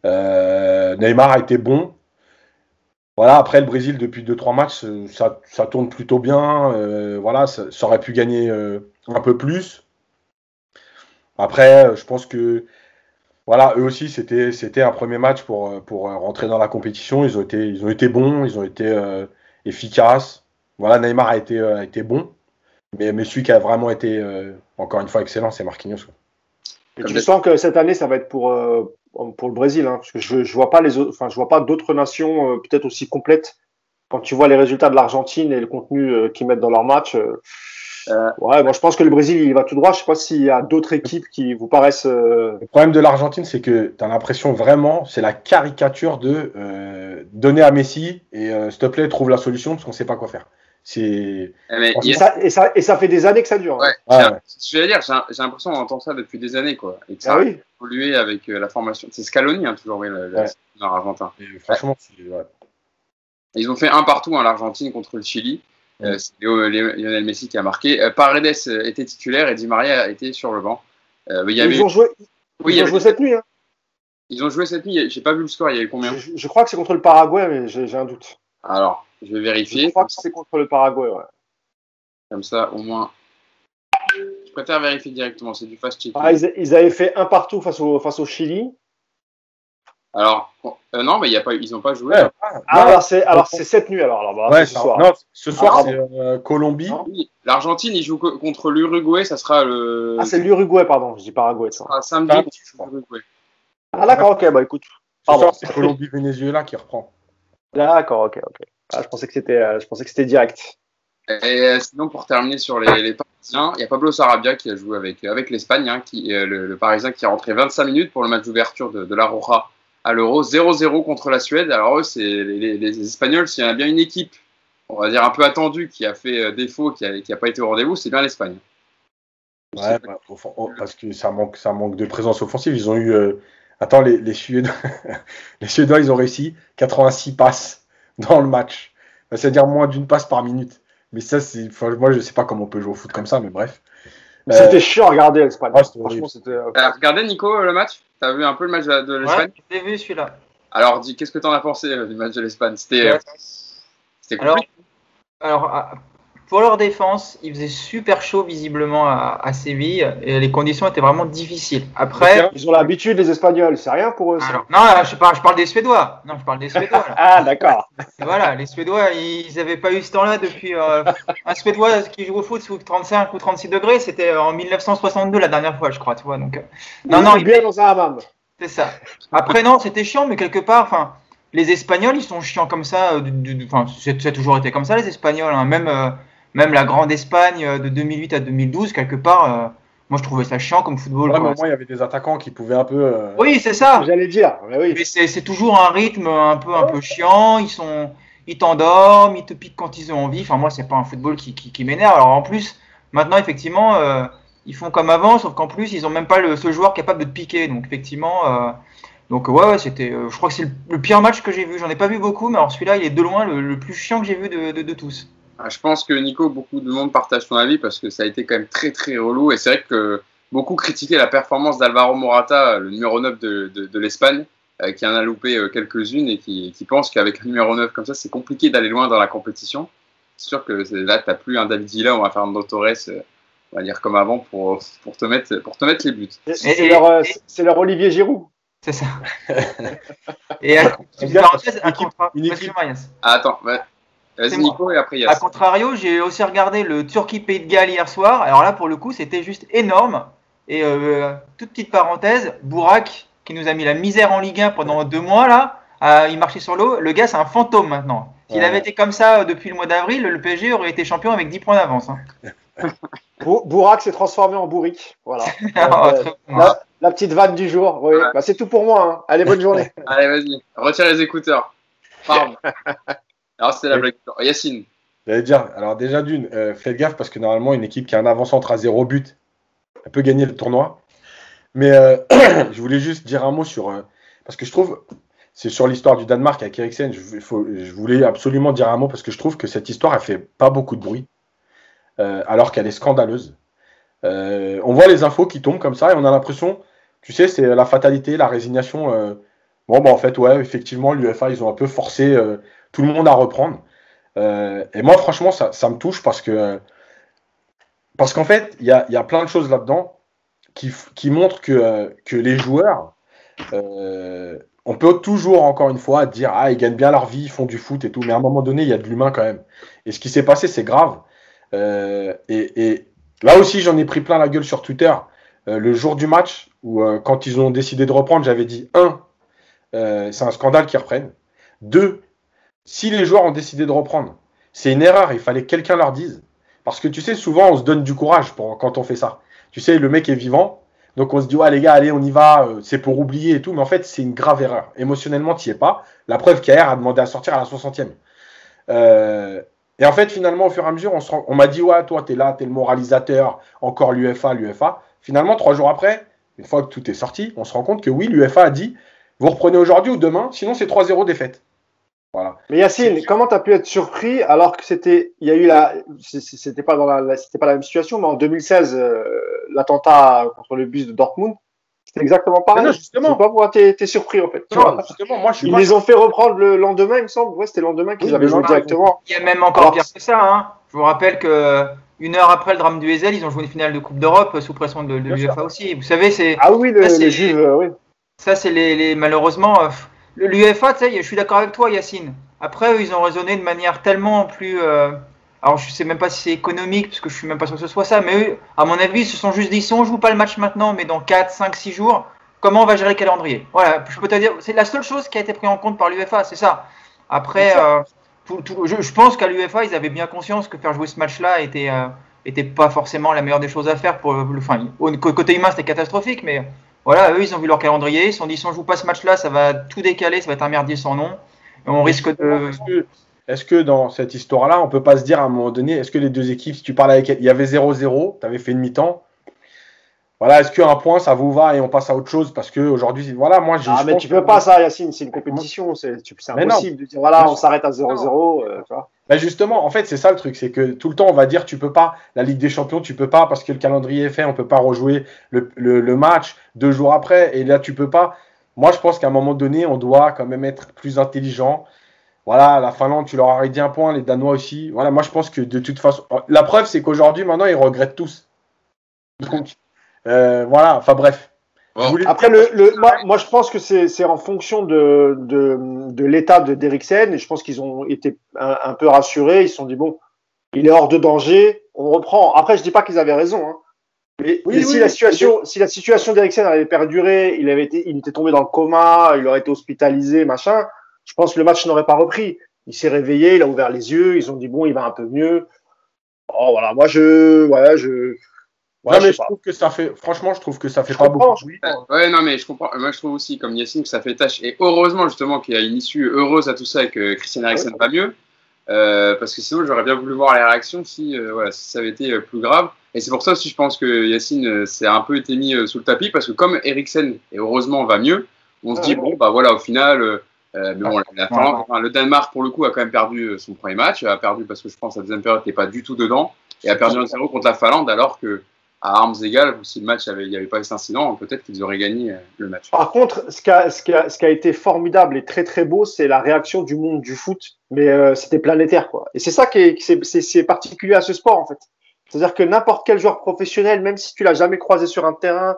Euh, Neymar a été bon. Voilà, après le Brésil depuis 2-3 matchs, euh, ça, tourne plutôt bien. Euh, voilà, ça, aurait pu gagner un peu plus. Après, je pense que voilà, eux aussi, c'était un premier match pour, rentrer dans la compétition. Ils ont été, bons, ils ont été euh, efficace. Voilà, Neymar a été bon. Mais, mais celui qui a vraiment été, euh, encore une fois, excellent, c'est Marquinhos. quoi. Et tu sens que cette année, ça va être pour, euh, pour le Brésil, hein, parce que je, je vois pas les autres, enfin, je vois pas d'autres nations euh, peut-être aussi complètes. Quand tu vois les résultats de l'Argentine et le contenu euh, qu'ils mettent dans leur match, euh, Euh. ouais, moi je pense que le Brésil il va tout droit. Je sais pas s'il y a d'autres équipes qui vous paraissent. euh, Le problème de l'Argentine, c'est que tu as l'impression vraiment, c'est la caricature de euh, donner à Messi et euh, s'il te plaît, trouve la solution parce qu'on sait pas quoi faire. C'est. Eh, Et a- ça, et, ça, et ça fait des années que ça dure. hein. Ouais, j'ai- ouais. ce que j'allais dire, j'ai l'impression qu'on entend ça depuis des années, quoi. Et que ça Ah a oui. évolué avec euh, la formation. C'est Scaloni, hein, toujours, oui, le, le Ouais. sélectionneur argentin. Et franchement. Ils ont fait un partout, hein, l'Argentine contre le Chili. Euh, c'est Lionel Messi qui a marqué. Euh, Paredes euh, était titulaire et Di Maria était sur le banc. Euh, il y avait... Ils ont joué, Oui, ils ont joué cette nuit. Hein. ils ont joué cette nuit. J'ai pas vu le score. Il y avait combien? Je, je crois que c'est contre le Paraguay, mais j'ai un doute. Alors, je vais Je vérifier. crois que c'est contre le Paraguay. Ouais. Comme ça, au moins. Je préfère vérifier directement. C'est du fast check. Ah, ils, ils avaient fait un partout face au, face au Chili. Alors, euh, non, mais il y a pas, ils n'ont pas joué. Ouais. là. Ah, Non, alors c'est alors c'est cette nuit alors. alors bah, ouais, c'est ce soir. non, ce soir, Ah, c'est euh, Colombie. Non. Oui, L'Argentine, ils jouent co- contre l'Uruguay. Ça sera le. Ah c'est l'Uruguay pardon, je dis Paraguay. ça. ça sera samedi. Contre je l'Uruguay. Ah d'accord, ok, bah écoute. Ce Pardon. soir, c'est Colombie-Venezuela qui reprend. D'accord, ok, ok. Ah, je pensais que c'était, euh, je pensais que c'était direct. Et euh, sinon, pour terminer sur les, les Parisiens, il y a Pablo Sarabia qui a joué avec, avec l'Espagne, hein, qui, euh, le, le Parisien qui est rentré 25 minutes pour le match d'ouverture de, de la Roja à l'Euro, 0-0 contre la Suède. Alors eux, c'est les, les- les Espagnols, s'il y en a bien une équipe, on va dire un peu attendue, qui a fait euh, défaut, qui n'a qui a pas été au rendez-vous, c'est bien l'Espagne. Ouais, bah, au fond- oh, parce que ça manque, ça manque de présence offensive. Ils ont eu. euh, Attends, les, les Suédois, les Suédois, ils ont réussi 86 passes dans le match. C'est-à-dire moins d'une passe par minute. Mais ça, c'est. enfin, moi, je sais pas comment on peut jouer au foot comme ça, mais bref. Mais Euh, C'était chiant à regarder l'Espagne. ouais, Franchement, c'était. euh, T'as regardé, Nico, le match? T'as vu un peu le match de, l'Espagne? Ouais, j'ai vu celui-là. Alors, dis, qu'est-ce que t'en as pensé euh, du match de l'Espagne? C'était euh, c'était Alors, compliqué. alors, à- pour leur défense, il faisait super chaud visiblement à, à Séville et les conditions étaient vraiment difficiles. Après, Ils ont l'habitude, les Espagnols, c'est rien pour eux. ça. alors, non, je parle, je parle des Suédois. Non, je parle des Suédois. Ah, d'accord. voilà, les Suédois, ils n'avaient pas eu ce temps-là depuis. euh, un Suédois qui joue au foot sous 35 ou 36 degrés, c'était en 1962 la dernière fois, je crois, tu vois. Donc, euh, non, non, il bien dans un hammam. C'est ça. Après, non, c'était chiant, mais quelque part, enfin, les Espagnols, ils sont chiants comme ça. euh, Enfin, c'est toujours été comme ça, les Espagnols. hein. Même, euh, même la grande Espagne euh, de 2008 à 2012, quelque part, euh, moi, je trouvais ça chiant comme football. ouais, mais au moins, il y avait des attaquants qui pouvaient un peu. euh, Oui, c'est ça. J'allais dire, mais oui. Mais c'est c'est toujours un rythme un peu, un peu chiant. Ils sont, ils t'endorment, ils te piquent quand ils ont envie. Enfin, moi, c'est pas un football qui, qui, qui m'énerve. Alors, en plus, maintenant, effectivement, euh, ils font comme avant, sauf qu'en plus, ils ont même pas le, ce joueur capable de te piquer. Donc, effectivement, euh, donc ouais, ouais c'était. euh, je crois que c'est le, le pire match que j'ai vu. J'en ai pas vu beaucoup, mais alors celui-là, il est de loin le, le plus chiant que j'ai vu de, de, de tous. Ah, Je pense que Nico, beaucoup de monde partage ton avis parce que ça a été quand même très très relou et c'est vrai que beaucoup critiquaient la performance d'Alvaro Morata, le numéro 9 de, de, de l'Espagne, euh, qui en a loupé euh, quelques-unes et qui, qui pense qu'avec un numéro 9 comme ça, c'est compliqué d'aller loin dans la compétition. C'est sûr que là, tu n'as plus un David Villa ou un Fernando Torres, euh, on va dire comme avant, pour, pour, te, mettre, pour te mettre les buts. C'est leur, euh, leur Olivier Giroud. C'est ça. et à contra- une équipe-. Ah, attends, ouais. Vas-y. Nico et après Yass. contrario, j'ai aussi regardé le Turquie-Pays de Galles hier soir. Alors là, pour le coup, c'était juste énorme. Et euh, toute petite parenthèse, Bourak, qui nous a mis la misère en Ligue 1 pendant deux mois, là, euh, il marchait sur l'eau. Le gars, c'est un fantôme maintenant. S'il Ouais. avait été comme ça euh, depuis le mois d'avril, le PSG aurait été champion avec 10 points d'avance. hein. Bou- Bourak s'est transformé en bourrique. Voilà. Ah, Euh, bon. la, la petite vanne du jour. Oui. Ouais. Bah, c'est tout pour moi. hein. Allez, bonne journée. Allez, vas-y, retire les écouteurs. Pardon. Alors, c'est la blague. Yacine. J'allais dire, alors déjà d'une, euh, faites gaffe parce que normalement, une équipe qui a un avant-centre à zéro but, elle peut gagner le tournoi. Mais euh, je voulais juste dire un mot sur. euh, parce que je trouve, c'est sur l'histoire du Danemark avec Eriksen, je, il faut- je voulais absolument dire un mot parce que je trouve que cette histoire, elle fait pas beaucoup de bruit, alors qu'elle est scandaleuse. On voit les infos qui tombent comme ça et on a l'impression, tu sais, c'est la fatalité, la résignation. bon, bah en fait, ouais, effectivement, l'UFA, ils ont un peu forcé tout le monde à reprendre. Euh, et moi, franchement, ça, me touche parce que parce qu'en fait, il y a, y a plein de choses là-dedans qui, qui montrent que, euh, que les joueurs, euh, on peut toujours, encore une fois, dire Ah, ils gagnent bien leur vie, ils font du foot et tout, mais à un moment donné, il y a de l'humain quand même. Et ce qui s'est passé, c'est grave. Et, et là aussi, j'en ai pris plein la gueule sur Twitter. Le jour du match, où quand ils ont décidé de reprendre, j'avais dit un, c'est un scandale qu'ils reprennent. Deux, si les joueurs ont décidé de reprendre, c'est une erreur, il fallait que quelqu'un leur dise. Parce que tu sais, souvent, on se donne du courage quand on fait ça. Tu sais, le mec est vivant, donc on se dit, ouais, les gars, allez, on y va, euh, c'est pour oublier et tout. Mais en fait, c'est une grave erreur. Émotionnellement, tu es pas. La preuve qu'AR a demandé à sortir à la 60e. Euh, et en fait, finalement, au fur et à mesure, on, m'a dit, ouais, toi, tu es là, tu es le moralisateur, encore l'UFA, l'UFA. Finalement, trois jours après, une fois que tout est sorti, on se rend compte que oui, l'UFA a dit, vous reprenez aujourd'hui ou demain, sinon c'est 3-0 défaite. Voilà. Mais Yacine, comment tu as pu être surpris alors que c'était, il y a eu la, c'est- c'est- c'était pas dans la, c'était pas la même situation, mais en 2016, euh, l'attentat contre le bus de Dortmund, c'était exactement pareil. Mais non, Je justement. sais pas pourquoi t'es, t'es surpris en fait. Non, justement, moi, je suis Ils pas les ont fait reprendre le lendemain, il me semble. Ouais, c'était le lendemain qu'ils Oui, avaient joué directement. Il y a même encore Alors, pire que ça. Hein. Je vous rappelle que une heure après le drame du Ezel, ils ont joué une finale de Coupe d'Europe sous pression de, de l'UEFA aussi. Vous savez, c'est Ah oui, le, Ça, c'est- les euh, oui. ça, c'est les, les- malheureusement euh, l'UEFA. Tu sais, je suis d'accord avec toi, Yacine. Après, eux, ils ont raisonné de manière tellement plus. euh, alors, je sais même pas si c'est économique, parce que je suis même pas sûr que ce soit ça. Mais eux, à mon avis, ils se sont juste dit si on joue pas le match maintenant, mais dans 4, 5, 6 jours, comment on va gérer le calendrier? Voilà, je peux te dire, c'est la seule chose qui a été prise en compte par l'UEFA, c'est ça. Après, ça. euh, tout- tout- je, je pense qu'à l'UEFA, ils avaient bien conscience que faire jouer ce match-là était, euh, était pas forcément la meilleure des choses à faire. Pour le, enfin, côté humain, c'était catastrophique, mais voilà, eux, ils ont vu leur calendrier, ils se sont dit si on joue pas ce match-là, ça va tout décaler, ça va être un merdier sans nom. On risque de. Est-ce que, dans cette histoire-là, on peut pas se dire à un moment donné, est-ce que les deux équipes, si tu parles avec il y avait 0-0, tu avais fait une mi-temps, voilà, est-ce qu'un point ça vous va et on passe à autre chose parce que aujourd'hui, voilà, moi j'ai. Ah, mais tu que- peux pas ça, Yacine, c'est une compétition, c'est impossible de dire voilà, on s'arrête à 0-0. euh. Ben justement, en fait, c'est ça le truc, c'est que tout le temps on va dire tu peux pas, la Ligue des Champions, tu peux pas parce que le calendrier est fait, on peut pas rejouer le, le, le match deux jours après, et là tu peux pas. Moi, je pense qu'à un moment donné, on doit quand même être plus intelligent. Voilà, la Finlande, tu leur aurais dit un point, les Danois aussi. Voilà, moi je pense que de toute façon, la preuve c'est qu'aujourd'hui, maintenant, ils regrettent tous. Donc, voilà, enfin bref. Après, le, le, moi, moi, je pense que c'est c'est en fonction de, de, de l'état de d'Eriksen et je pense qu'ils ont été un, un peu rassurés. Ils se sont dit bon, il est hors de danger, on reprend. Après, je dis pas qu'ils avaient raison. Hein. Mais, Oui, mais si oui, la situation, si la situation d'Eriksen avait perduré, il avait été, il était tombé dans le coma, il aurait été hospitalisé, machin. Je pense que le match n'aurait pas repris. Il s'est réveillé, il a ouvert les yeux, ils ont dit bon, il va un peu mieux. Oh voilà, moi je, voilà, je, Ouais, mais je trouve que ça fait, franchement, je trouve que ça fait pas beaucoup. Oui. Ouais, non, mais je comprends. Moi, je trouve aussi, comme Yacine, que ça fait tâche. Et heureusement, justement, qu'il y a une issue heureuse à tout ça et que Christian Eriksen va mieux. Euh, parce que sinon, j'aurais bien voulu voir les réactions si, euh, voilà, si ça avait été euh, plus grave. Et c'est pour ça aussi, je pense que Yacine s'est un peu été mis sous le tapis parce que comme Eriksen, et heureusement, va mieux, on se dit, bon, bah voilà, au final, mais bon, le Danemark, pour le coup, a quand même perdu son premier match. A perdu parce que je pense que la deuxième période n'était pas du tout dedans. Et a perdu 1-0 contre la Finlande alors que à armes égales, si le match avait, il n'y avait pas eu cet incident, peut-être qu'ils auraient gagné euh, le match. Par contre, ce qui a, ce qui a, ce qui a été formidable et très très beau, c'est la réaction du monde du foot, mais euh, c'était planétaire quoi. Et c'est ça qui est, particulier à ce sport en fait. C'est-à-dire que n'importe quel joueur professionnel, même si tu l'as jamais croisé sur un terrain,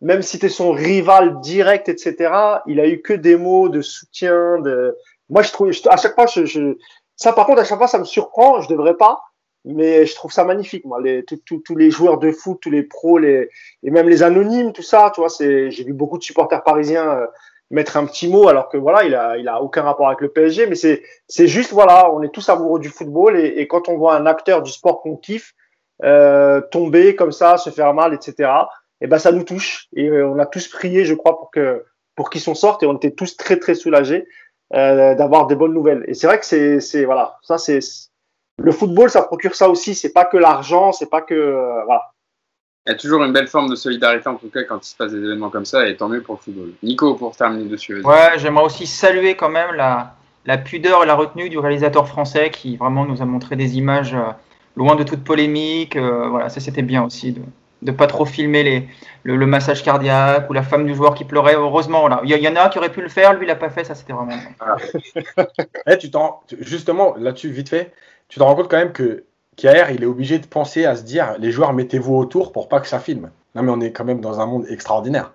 même si tu es son rival direct, etc., il a eu que des mots de soutien. De... Moi, je trouve, à chaque fois, je, je... ça par contre, à chaque fois, ça me surprend. Je devrais pas, mais je trouve ça magnifique moi les, tous les joueurs de foot tous les pros les et même les anonymes tout ça tu vois c'est j'ai vu beaucoup de supporters parisiens euh, mettre un petit mot alors que voilà il a il a aucun rapport avec le PSG mais c'est c'est juste voilà on est tous amoureux du football et, et quand on voit un acteur du sport qu'on kiffe euh, tomber comme ça se faire mal etc et ben ça nous touche et euh, on a tous prié je crois pour que pour qu'ils s'en sortent et on était tous très très soulagés euh, d'avoir des bonnes nouvelles. Et c'est vrai que c'est c'est voilà ça c'est le football, ça procure ça aussi. C'est pas que l'argent, c'est pas que euh, voilà. Il y a toujours une belle forme de solidarité en tout cas quand il se passe des événements comme ça, et tant mieux pour le football. Nico, pour terminer dessus. Ouais, j'aimerais aussi saluer quand même la, la, pudeur et la retenue du réalisateur français qui vraiment nous a montré des images euh, loin de toute polémique. Euh, voilà, ça c'était bien aussi de ne pas trop filmer les, le, massage cardiaque ou la femme du joueur qui pleurait. Heureusement, là, il y, en a qui aurait pu le faire, lui il l'a pas fait. Ça c'était vraiment. Tu justement là-dessus vite fait tu te rends compte quand même que Kiaer, il est obligé de penser à se dire les joueurs, mettez-vous autour pour pas que ça filme. Non, mais on est quand même dans un monde extraordinaire.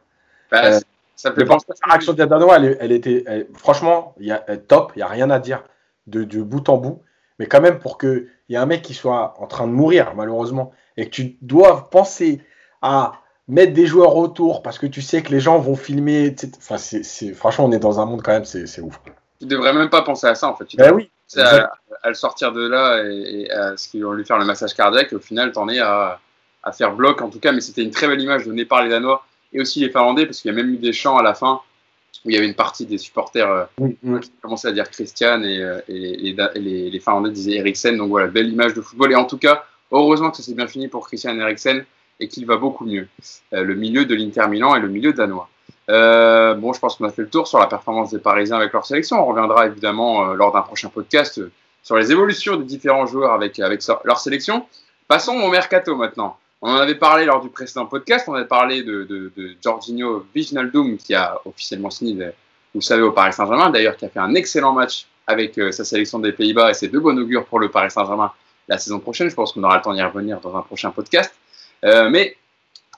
Bah, euh, ça peut penser la réaction de Danois, elle, était franchement, y a, top, il n'y a rien à dire de, bout en bout. Mais quand même, pour qu'il y ait un mec qui soit en train de mourir, malheureusement, et que tu dois penser à mettre des joueurs autour parce que tu sais que les gens vont filmer. Enfin, c'est, franchement, on est dans un monde quand même, c'est, ouf. Tu devrais même pas penser à ça, en fait. ben oui à, le sortir de là et, à ce qu'ils vont lui faire le massage cardiaque. au final, t'en es à, à, faire bloc en tout cas. Mais c'était une très belle image donnée par les Danois et aussi les Finlandais parce qu'il y a même eu des chants à la fin où il y avait une partie des supporters euh, qui commençaient à dire Christian et, euh, et, les, les, Finlandais disaient Eriksen. Donc voilà, belle image de football. Et en tout cas, heureusement que ça s'est bien fini pour Christian Eriksen et qu'il va beaucoup mieux. Euh, le milieu de l'Inter Milan et le milieu danois. Euh, bon, je pense qu'on a fait le tour sur la performance des Parisiens avec leur sélection. On reviendra évidemment euh, lors d'un prochain podcast euh, sur les évolutions des différents joueurs avec, leur sélection. Passons au mercato maintenant. On en avait parlé lors du précédent podcast. On avait parlé de, de, de qui a officiellement signé, vous savez, au Paris Saint-Germain. D'ailleurs, qui a fait un excellent match avec sa sélection des Pays-Bas et c'est de bon augure pour le Paris Saint-Germain la saison prochaine. Je pense qu'on aura le temps d'y revenir dans un prochain podcast. mais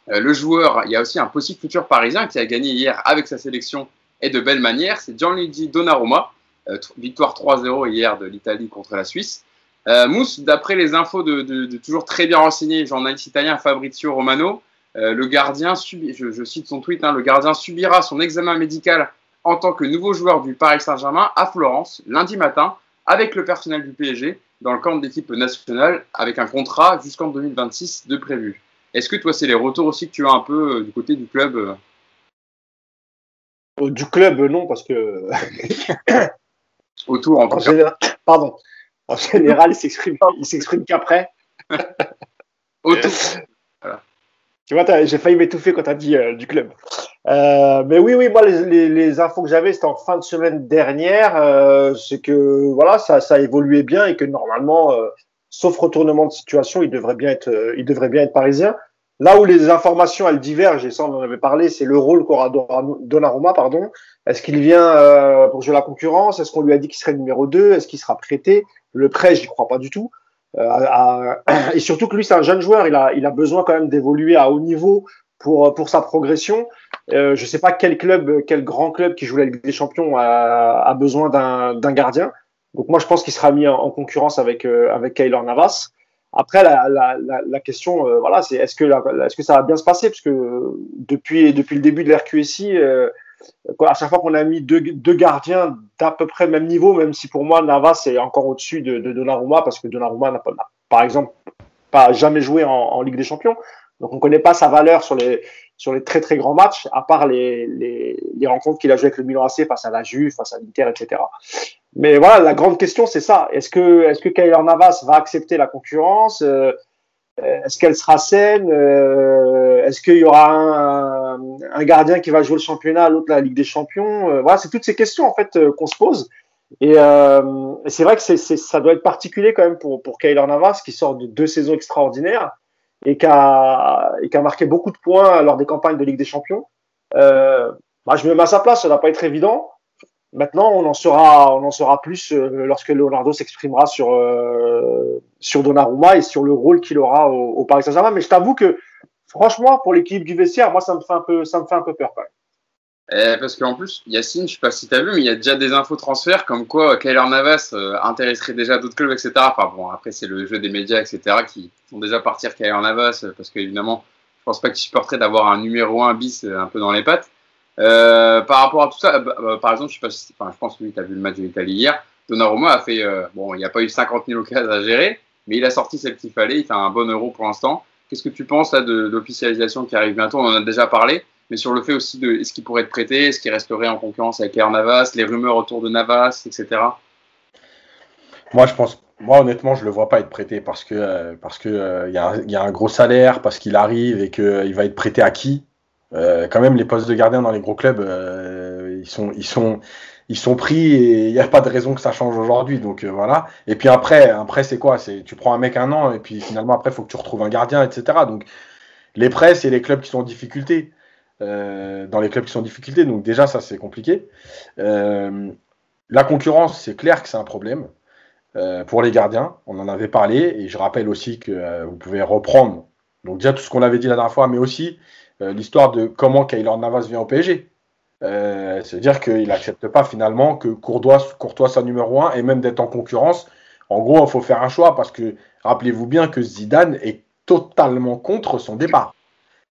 le joueur, il y a aussi un possible futur parisien qui a gagné hier avec sa sélection et de belle manière, c'est Gianluigi Donnarumma, euh, victoire 3-0 hier de l'Italie contre la Suisse. Euh, Mousse, d'après les infos de, toujours très bien renseigné journaliste italien Fabrizio Romano, le gardien, je, cite son tweet, hein, le gardien subira son examen médical en tant que nouveau joueur du Paris Saint-Germain à Florence lundi matin avec le personnel du PSG dans le camp d'équipe nationale avec un contrat jusqu'en 2026 de prévu. Est-ce que toi, c'est les retours aussi que tu as un peu euh, du côté du club euh euh, Du club, non, parce que. Autour, en, en général, Pardon. En général, il s'exprime, il s'exprime qu'après. Autour. Tu vois, j'ai failli m'étouffer quand tu as dit du club. mais oui, oui, moi, les, les, infos que j'avais, c'était en fin de semaine dernière. c'est que voilà, ça, ça a évolué bien et que normalement, sauf retournement de situation, il devrait bien être, euh, il devrait bien être parisien. Là où les informations elles divergent, et ça on en avait parlé, c'est le rôle qu'aura Donnarumma, pardon. Est-ce qu'il vient euh, pour jouer la concurrence? Est-ce qu'on lui a dit qu'il serait numéro 2 Est-ce qu'il sera prêté? Le prêt, j'y crois pas du tout. Euh, et surtout que lui, c'est un jeune joueur, il a, il a besoin quand même d'évoluer à haut niveau pour, pour sa progression. Euh, je sais pas quel club, quel grand club qui joue la Ligue des Champions a, a besoin d'un gardien. Donc moi, je pense qu'il sera mis en, concurrence avec euh, avec Kaylor Navas. Après, la, la, la, question, euh, voilà, c'est est-ce que est-ce que ça va bien se passer? Parce que depuis depuis le début de l'RQSI, euh, à chaque fois qu'on a mis deux, deux gardiens d'à peu près même niveau, même si pour moi Navas est encore au-dessus de, de Donnarumma, parce que Donnarumma n'a pas, par exemple, pas jamais joué en, en, Ligue des Champions. Donc on ne connaît pas sa valeur sur les, sur les très très grands matchs, à part les, les, rencontres qu'il a joué avec le Milan AC face à la Juve, face à l'Inter, etc. Mais voilà, la grande question c'est ça. Est-ce que est-ce que Kyler Navas va accepter la concurrence? Euh, Est-ce qu'elle sera saine? Euh, Est-ce qu'il y aura un, un, gardien qui va jouer le championnat, l'autre la Ligue des Champions? Euh, Voilà, c'est toutes ces questions en fait qu'on se pose. Et, c'est vrai que ça doit être particulier quand même pour, pour Navas qui sort de deux saisons extraordinaires et qui a, et qui a marqué beaucoup de points lors des campagnes de Ligue des Champions. Euh, bah, je me mets à sa place, ça va pas être évident. Maintenant, on en saura, on en saura plus euh, lorsque Leonardo s'exprimera sur euh, sur Donnarumma et sur le rôle qu'il aura au, Paris Saint-Germain. Mais je t'avoue que, franchement, pour l'équipe du vestiaire, moi, ça me fait un peu, ça me fait un peu peur. Eh, parce qu'en plus, Yacine, je sais pas si tu as vu, mais il y a déjà des infos transferts comme quoi Kyler Navas euh, intéresserait déjà d'autres clubs, etc. Enfin bon, après, c'est le jeu des médias, etc. qui font déjà partir Kyler Navas parce qu'évidemment, je pense pas qu'il supporterait d'avoir un numéro 1 bis un peu dans les pattes. Euh, par rapport à tout ça, bah, bah, par exemple, je, sais pas si, enfin, je pense que tu as vu le match de l'Italie hier. Donnarumma a fait, euh, bon, il n'y a pas eu 50 000 occasions à gérer, mais il a sorti celle qu'il fallait. Il fait un bon euro pour l'instant. Qu'est-ce que tu penses là de l'officialisation qui arrive bientôt? On en a déjà parlé mais sur le fait aussi de est-ce qu'il pourrait être prêté, est-ce qu'il resterait en concurrence avec Air Navas, les rumeurs autour de Navas, etc. Moi, je pense, moi honnêtement, je le vois pas être prêté parce que euh, euh, il y, a un gros salaire, parce qu'il arrive et qu'il euh, va être prêté à qui? Quand même, les postes de gardien dans les gros clubs, ils sont ils sont ils sont pris et il n'y a pas de raison que ça change aujourd'hui. Donc voilà. Et puis après, après c'est quoi? C'est tu prends un mec un an et puis finalement après, il faut que tu retrouves un gardien, etc. Donc les prêts, c'est les clubs qui sont en difficulté. Euh, dans les clubs qui sont en difficulté. Donc déjà, ça, c'est compliqué. Euh, la concurrence, c'est clair que c'est un problème euh, pour les gardiens. On en avait parlé et je rappelle aussi que vous pouvez reprendre donc déjà tout ce qu'on avait dit la dernière fois, mais aussi l'histoire de comment Kaylor Navas vient au PSG. C'est-à-dire qu'il n'accepte pas finalement que Courtois, Courtois soit numéro 1 et même d'être en concurrence. En gros, il faut faire un choix parce que rappelez-vous bien que Zidane est totalement contre son départ.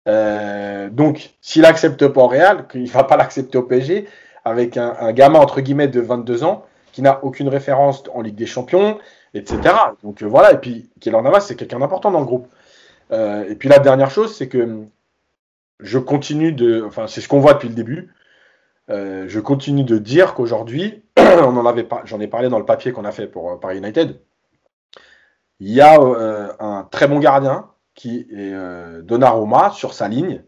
Euh, donc, s'il accepte pas au Real, qu'il va pas l'accepter au PSG, avec un, gamin entre guillemets de 22 ans qui n'a aucune référence en Ligue des Champions, etc. Donc euh, voilà, et puis Kélan Navas, c'est quelqu'un d'important dans le groupe. Euh, et puis la dernière chose, c'est que je continue de, enfin c'est ce qu'on voit depuis le début. Euh, je continue de dire qu'aujourd'hui, on en avait pas, j'en ai parlé dans le papier qu'on a fait pour Paris United. Il y a un très bon gardien qui est euh, Donnarumma sur sa ligne.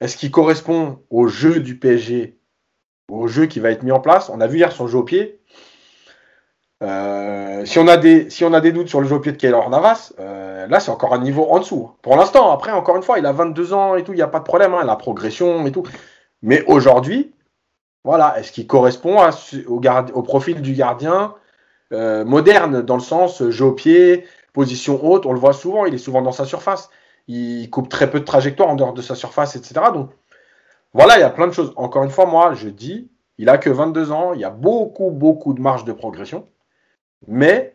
Est-ce qu'il correspond au jeu du PSG, au jeu qui va être mis en place? On a vu hier son jeu au pied. Euh, si, on a des, si on a des doutes sur le jeu au pied de Keylor Navas, euh, là c'est encore un niveau en dessous. Pour l'instant, après, encore une fois, il a 22 ans et tout, il n'y a pas de problème, hein, la progression et tout. Mais aujourd'hui, voilà, est-ce qu'il correspond au, profil du gardien moderne, dans le sens jeu au pied, position haute, on le voit souvent, il est souvent dans sa surface. Il coupe très peu de trajectoire en dehors de sa surface, etc. Donc voilà, il y a plein de choses. Encore une fois, moi, je dis, il a que 22 ans, il y a beaucoup, beaucoup de marge de progression. Mais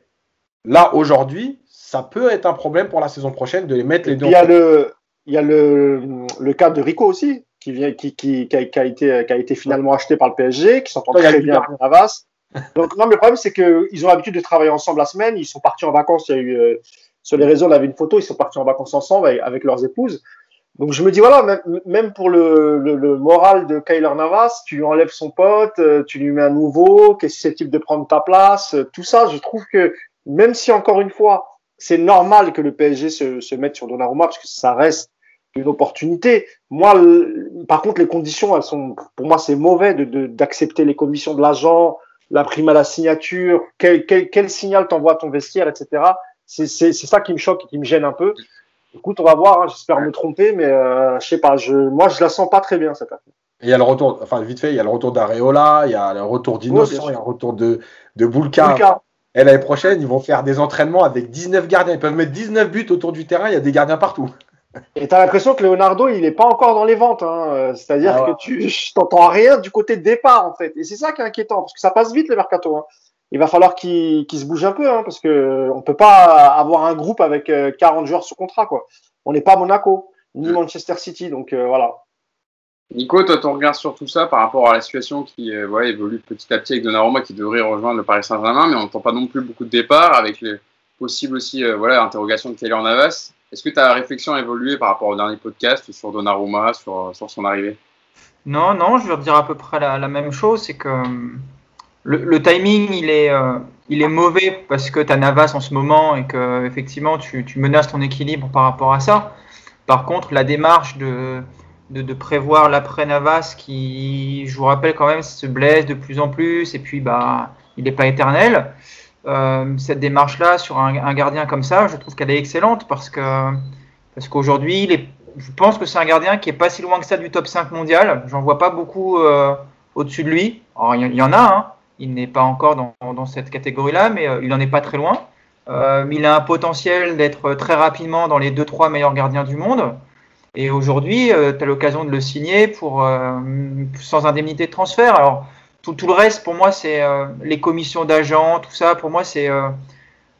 là, aujourd'hui, ça peut être un problème pour la saison prochaine de les mettre les deux. Il y a le, il y a le, le cas de Rico aussi, qui, vient, qui, qui, qui, a, qui, a, été, qui a été finalement acheté par le PSG, qui s'entend très bien avec Navas. Donc, non, mais le problème, c'est qu'ils ont l'habitude de travailler ensemble la semaine. Ils sont partis en vacances. Il y a eu, euh, sur les réseaux, on avait une photo. Ils sont partis en vacances ensemble avec, leurs épouses. Donc, je me dis, voilà, même, pour le, moral de Kyler Navas, tu lui enlèves son pote, euh, tu lui mets un nouveau, qui est susceptible de prendre ta place. Euh, tout ça, je trouve que, même si encore une fois, c'est normal que le PSG se, mette sur Donnarumma, parce que ça reste une opportunité. Moi, par contre, les conditions, elles sont, pour moi, c'est mauvais de, d'accepter les conditions de l'agent, la prime à la signature, quel, quel, quel signal t'envoie ton vestiaire, etc. C'est ça qui me choque et qui me gêne un peu. Écoute, on va voir, hein, j'espère me tromper, mais euh, je sais pas, je, moi je la sens pas très bien cette affaire. Et il y a le retour, enfin vite fait, il y a le retour d'Areola, il y a le retour d'Innocent, il y a le retour de, de Boulka. Boulka. Et l'année prochaine, ils vont faire des entraînements avec 19 gardiens. Ils peuvent mettre 19 buts autour du terrain, il y a des gardiens partout. Et tu as l'impression que Leonardo, il n'est pas encore dans les ventes. Hein. C'est-à-dire ah ouais. que tu t'entends rien du côté de départ, en fait. Et c'est ça qui est inquiétant, parce que ça passe vite, le mercato. Hein. Il va falloir qu'il qu se bouge un peu, hein, parce que on peut pas avoir un groupe avec 40 joueurs sous contrat. quoi. On n'est pas Monaco, ni Manchester City. Donc euh, voilà. Nico, toi, ton regard sur tout ça par rapport à la situation qui euh, ouais, évolue petit à petit avec Donnarumma qui devrait rejoindre le Paris Saint-Germain, mais on n'entend pas non plus beaucoup de départs avec les possibles aussi euh, voilà, interrogations de Taylor Navas. Est-ce que ta réflexion a évolué par rapport au dernier podcast sur Donnarumma, sur, sur son arrivée? Non, non, je vais dire à peu près la, même chose. C'est que le, timing, il est, il est mauvais parce que tu as Navas en ce moment et que effectivement tu, tu, menaces ton équilibre par rapport à ça. Par contre, la démarche de, de, prévoir l'après Navas qui, je vous rappelle quand même, se blesse de plus en plus et puis bah, il n'est pas éternel. Euh, cette démarche-là sur un, gardien comme ça, je trouve qu'elle est excellente parce que parce qu'aujourd'hui, je pense que c'est un gardien qui est pas si loin que ça du top 5 mondial. J'en vois pas beaucoup euh, au-dessus de lui. il y, en a, hein. il n'est pas encore dans, cette catégorie-là, mais euh, il n'en est pas très loin. il a un potentiel d'être très rapidement dans les 2-3 meilleurs gardiens du monde. Et aujourd'hui, tu as l'occasion de le signer pour, sans indemnité de transfert. Alors, tout, le reste, pour moi, c'est euh, les commissions d'agents, tout ça, pour moi, c'est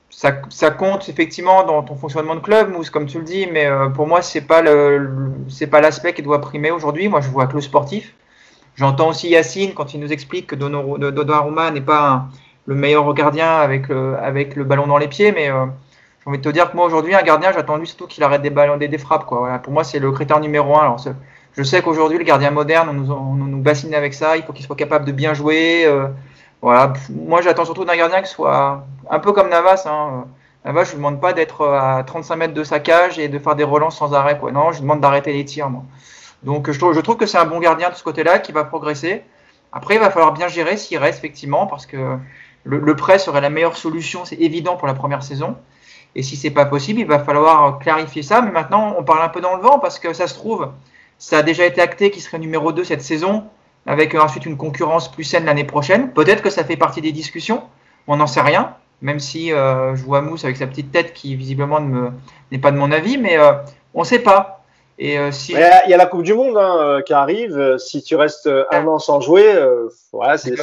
ça, ça, compte effectivement dans ton fonctionnement de club, Mousse, comme tu le dis, mais pour moi, c'est pas c'est pas l'aspect qui doit primer aujourd'hui. Moi, je vois que le sportif. J'entends aussi Yacine quand il nous explique que Donnarumma n'est pas le meilleur gardien avec, le ballon dans les pieds, mais j'ai envie de te dire que moi aujourd'hui, un gardien, j'attends lui surtout qu'il arrête des ballons, des, des frappes. Voilà, pour moi, c'est le critère numéro un. Je sais qu'aujourd'hui, le gardien moderne, on nous, on nous bassine avec ça. Il faut qu'il soit capable de bien jouer. Euh, voilà. Moi, j'attends surtout d'un gardien qui soit un peu comme Navas. Hein. Navas, je ne demande pas d'être à 35 mètres de sa cage et de faire des relances sans arrêt. Quoi. Non, je lui demande d'arrêter les tirs. Moi. Donc, je trouve, je trouve que c'est un bon gardien de ce côté-là qui va progresser. Après, il va falloir bien gérer s'il reste effectivement parce que le, le prêt serait la meilleure solution, c'est évident pour la première saison. Et si c'est pas possible, il va falloir clarifier ça. Mais maintenant, on parle un peu dans le vent parce que ça se trouve, ça a déjà été acté qu'il serait numéro 2 cette saison, avec ensuite une concurrence plus saine l'année prochaine. Peut-être que ça fait partie des discussions. On n'en sait rien, même si euh, je vois Mousse avec sa petite tête qui visiblement n'est pas de mon avis, mais euh, on ne sait pas. Et, euh, si... Il y a la Coupe du Monde hein, qui arrive. Si tu restes un an sans jouer, voilà, c'est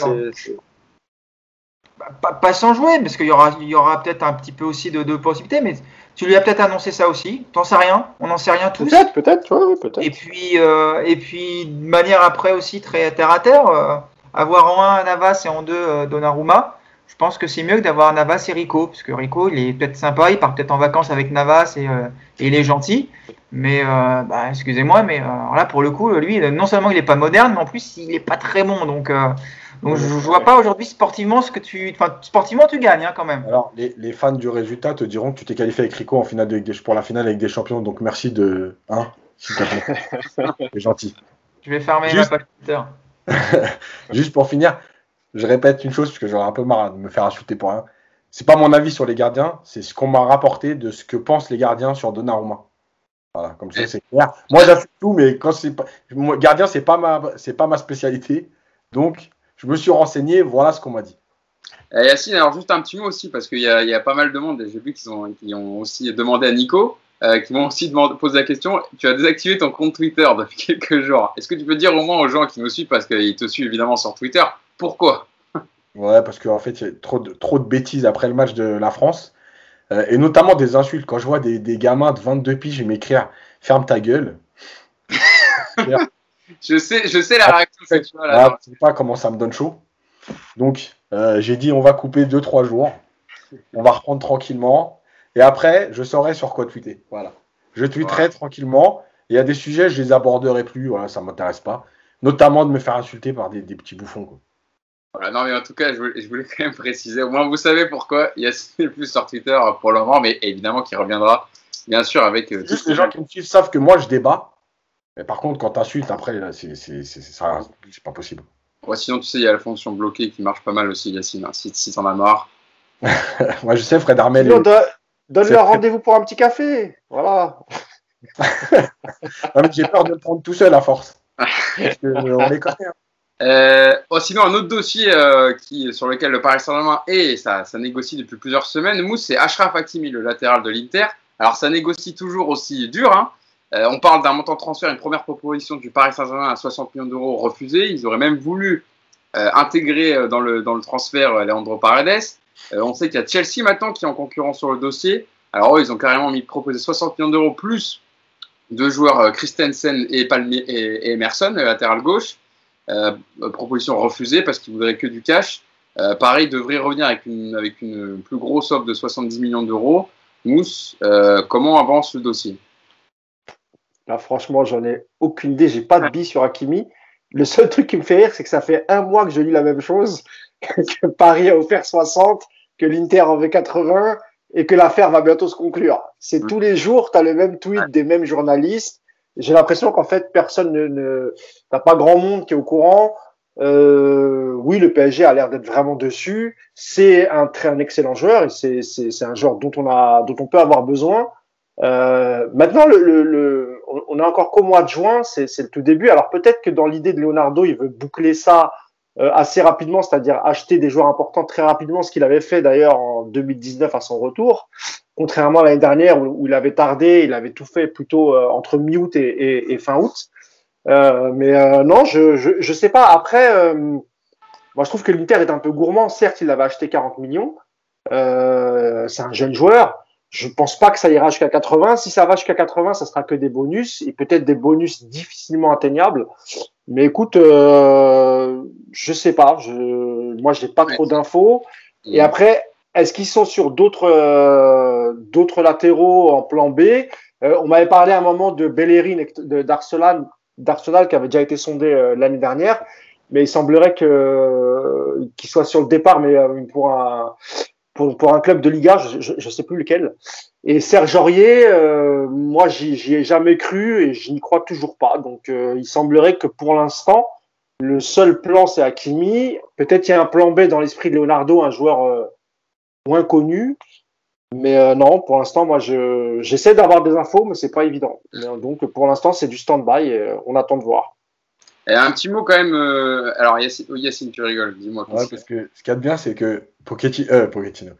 pas, sans jouer, parce qu'il y aura, il y aura peut-être un petit peu aussi de, possibilités, mais tu lui as peut-être annoncé ça aussi. T'en sais rien, on n'en sait rien tous. Peut-être, peut-être, ouais, peut-être. Et puis, euh, et puis, de manière après aussi très terre à terre, euh, avoir en un Navas et en deux euh, Donnarumma, je pense que c'est mieux que d'avoir Navas et Rico, parce que Rico, il est peut-être sympa, il part peut-être en vacances avec Navas et, et il est gentil. Mais bah, excusez-moi, mais là pour le coup, lui, non seulement il n'est pas moderne, mais en plus il n'est pas très bon. Donc donc je, ne vois pas aujourd'hui sportivement ce que tu. Enfin, sportivement, tu gagnes hein, quand même. Alors, les, fans du résultat te diront que tu t'es qualifié avec Rico en finale de, pour la finale avec des champions. Donc merci de. Hein, C'est gentil. Je vais fermer Juste... ma page Juste pour finir, je répète une chose parce que j'aurais un peu marre de me faire insulter pour rien. C'est pas mon avis sur les gardiens, c'est ce qu'on m'a rapporté de ce que pensent les gardiens sur Donnarumma. Voilà, comme ça c'est clair. Moi j'assume tout, mais quand c'est pas. Gardien, c'est pas ma, c'est pas ma spécialité. Donc, je me suis renseigné, voilà ce qu'on m'a dit. Euh, Yacine, alors juste un petit mot aussi, parce qu'il y, y, a pas mal de monde, et j'ai vu qu'ils ont, ont, aussi demandé à Nico, euh, qui m'ont aussi demandé, posé la question, tu as désactivé ton compte Twitter depuis quelques jours. Est-ce que tu peux dire au moins aux gens qui nous suivent, parce qu'ils te suivent évidemment sur Twitter, pourquoi? Ouais, parce qu'en fait, il y a trop de, trop de bêtises après le match de la France, euh, et notamment des insultes. Quand je vois des, des gamins de 22 piges m'écrire « ferme ta gueule », je sais, je sais la ah, réaction que tu là. sais pas comment ça me donne chaud. Donc, euh, j'ai dit on va couper 2-3 jours. On va reprendre tranquillement. Et après, je saurai sur quoi tweeter. Voilà. Je tweeterai tranquillement. Il y a des sujets, je les aborderai plus. Voilà, ça m'intéresse pas. Notamment de me faire insulter par des, petits bouffons. Voilà, non, mais en tout cas, je voulais, quand même préciser. Au moins, vous savez pourquoi il y a plus sur Twitter pour le moment, mais évidemment qu'il reviendra, bien sûr, avec. Euh, Juste les gens qui me suivent savent que moi, je débat. Mais par contre, quand tu insultes, après, c'est pas possible. Ouais, sinon, tu sais, il y a la fonction bloquée qui marche pas mal aussi, Yacine, hein, si, si t'en as marre. Moi, je sais, Fred Armel. Donne-leur rendez-vous pour un petit café. Voilà. j'ai peur de le prendre tout seul à force. Parce que, euh, on les connaît. Hein. Euh, oh, sinon, un autre dossier euh, qui, sur lequel le Paris Saint-Germain est, et ça, ça négocie depuis plusieurs semaines, Mousse, c'est Ashraf Hakimi, le latéral de l'Inter. Alors, ça négocie toujours aussi dur, hein, euh, on parle d'un montant de transfert, une première proposition du Paris Saint-Germain à 60 millions d'euros refusée. Ils auraient même voulu euh, intégrer euh, dans le, transfert Leandro Paredes. on sait qu'il y a Chelsea maintenant qui est en concurrence sur le dossier. Alors eux, ils ont carrément mis proposer 60 millions d'euros plus deux joueurs Christensen et, Emerson, latéral gauche. proposition refusée parce qu'ils voudraient que du cash. Paris devrait revenir avec une, avec une plus grosse offre de 70 millions d'euros. Mousse, comment avance le dossier? Là, franchement, j'en ai aucune idée. J'ai pas de billes sur Hakimi. Le seul truc qui me fait rire, c'est que ça fait un mois que je lis la même chose, que Paris a offert 60, que l'Inter en veut 80 et que l'affaire va bientôt se conclure. C'est tous les jours, tu as le même tweet des mêmes journalistes. J'ai l'impression qu'en fait, personne ne, ne t'as pas grand monde qui est au courant. Euh, oui, le PSG a l'air d'être vraiment dessus. C'est un très un excellent joueur et c'est, c'est, c'est un joueur dont on a, dont on peut avoir besoin. Euh, maintenant, le, le, le, on est encore qu'au mois de juin, c'est, le tout début. Alors peut-être que dans l'idée de Leonardo, il veut boucler ça euh, assez rapidement, c'est-à-dire acheter des joueurs importants très rapidement, ce qu'il avait fait d'ailleurs en 2019 à son retour, contrairement à l'année dernière où, il avait tardé, il avait tout fait plutôt euh, entre mi-août et, fin août. Euh, mais non, je, je, je sais pas. Après, moi je trouve que l'Inter est un peu gourmand. Certes, il avait acheté 40 millions. c'est un jeune joueur. Je pense pas que ça ira jusqu'à 80. Si ça va jusqu'à 80, ça sera que des bonus et peut-être des bonus difficilement atteignables. Mais écoute, euh, je sais pas. Je, moi, j'ai pas trop d'infos. Et après, est-ce qu'ils sont sur d'autres euh, d'autres latéraux en plan B? Euh, On m'avait parlé à un moment de Bellerin d'Arsenal, d'Arsenal qui avait déjà été sondé euh, l'année dernière, mais il semblerait que qu'il soit sur le départ, mais pour un pour, pour un club de Liga, je ne sais plus lequel. Et Serge Aurier, euh, moi, j'y ai jamais cru et je n'y crois toujours pas. Donc, euh, il semblerait que pour l'instant, le seul plan, c'est Hakimi. Peut-être il y a un plan B dans l'esprit de Leonardo, un joueur euh, moins connu. Mais euh, non, pour l'instant, moi, je j'essaie d'avoir des infos, mais c'est pas évident. Donc, pour l'instant, c'est du stand-by et on attend de voir. Et un petit mot quand même. alors, Yacine, Yacine, tu rigoles, dis-moi. Ouais, parce que ce qu'il y a de bien, c'est que Pochettino, euh, Pochettino.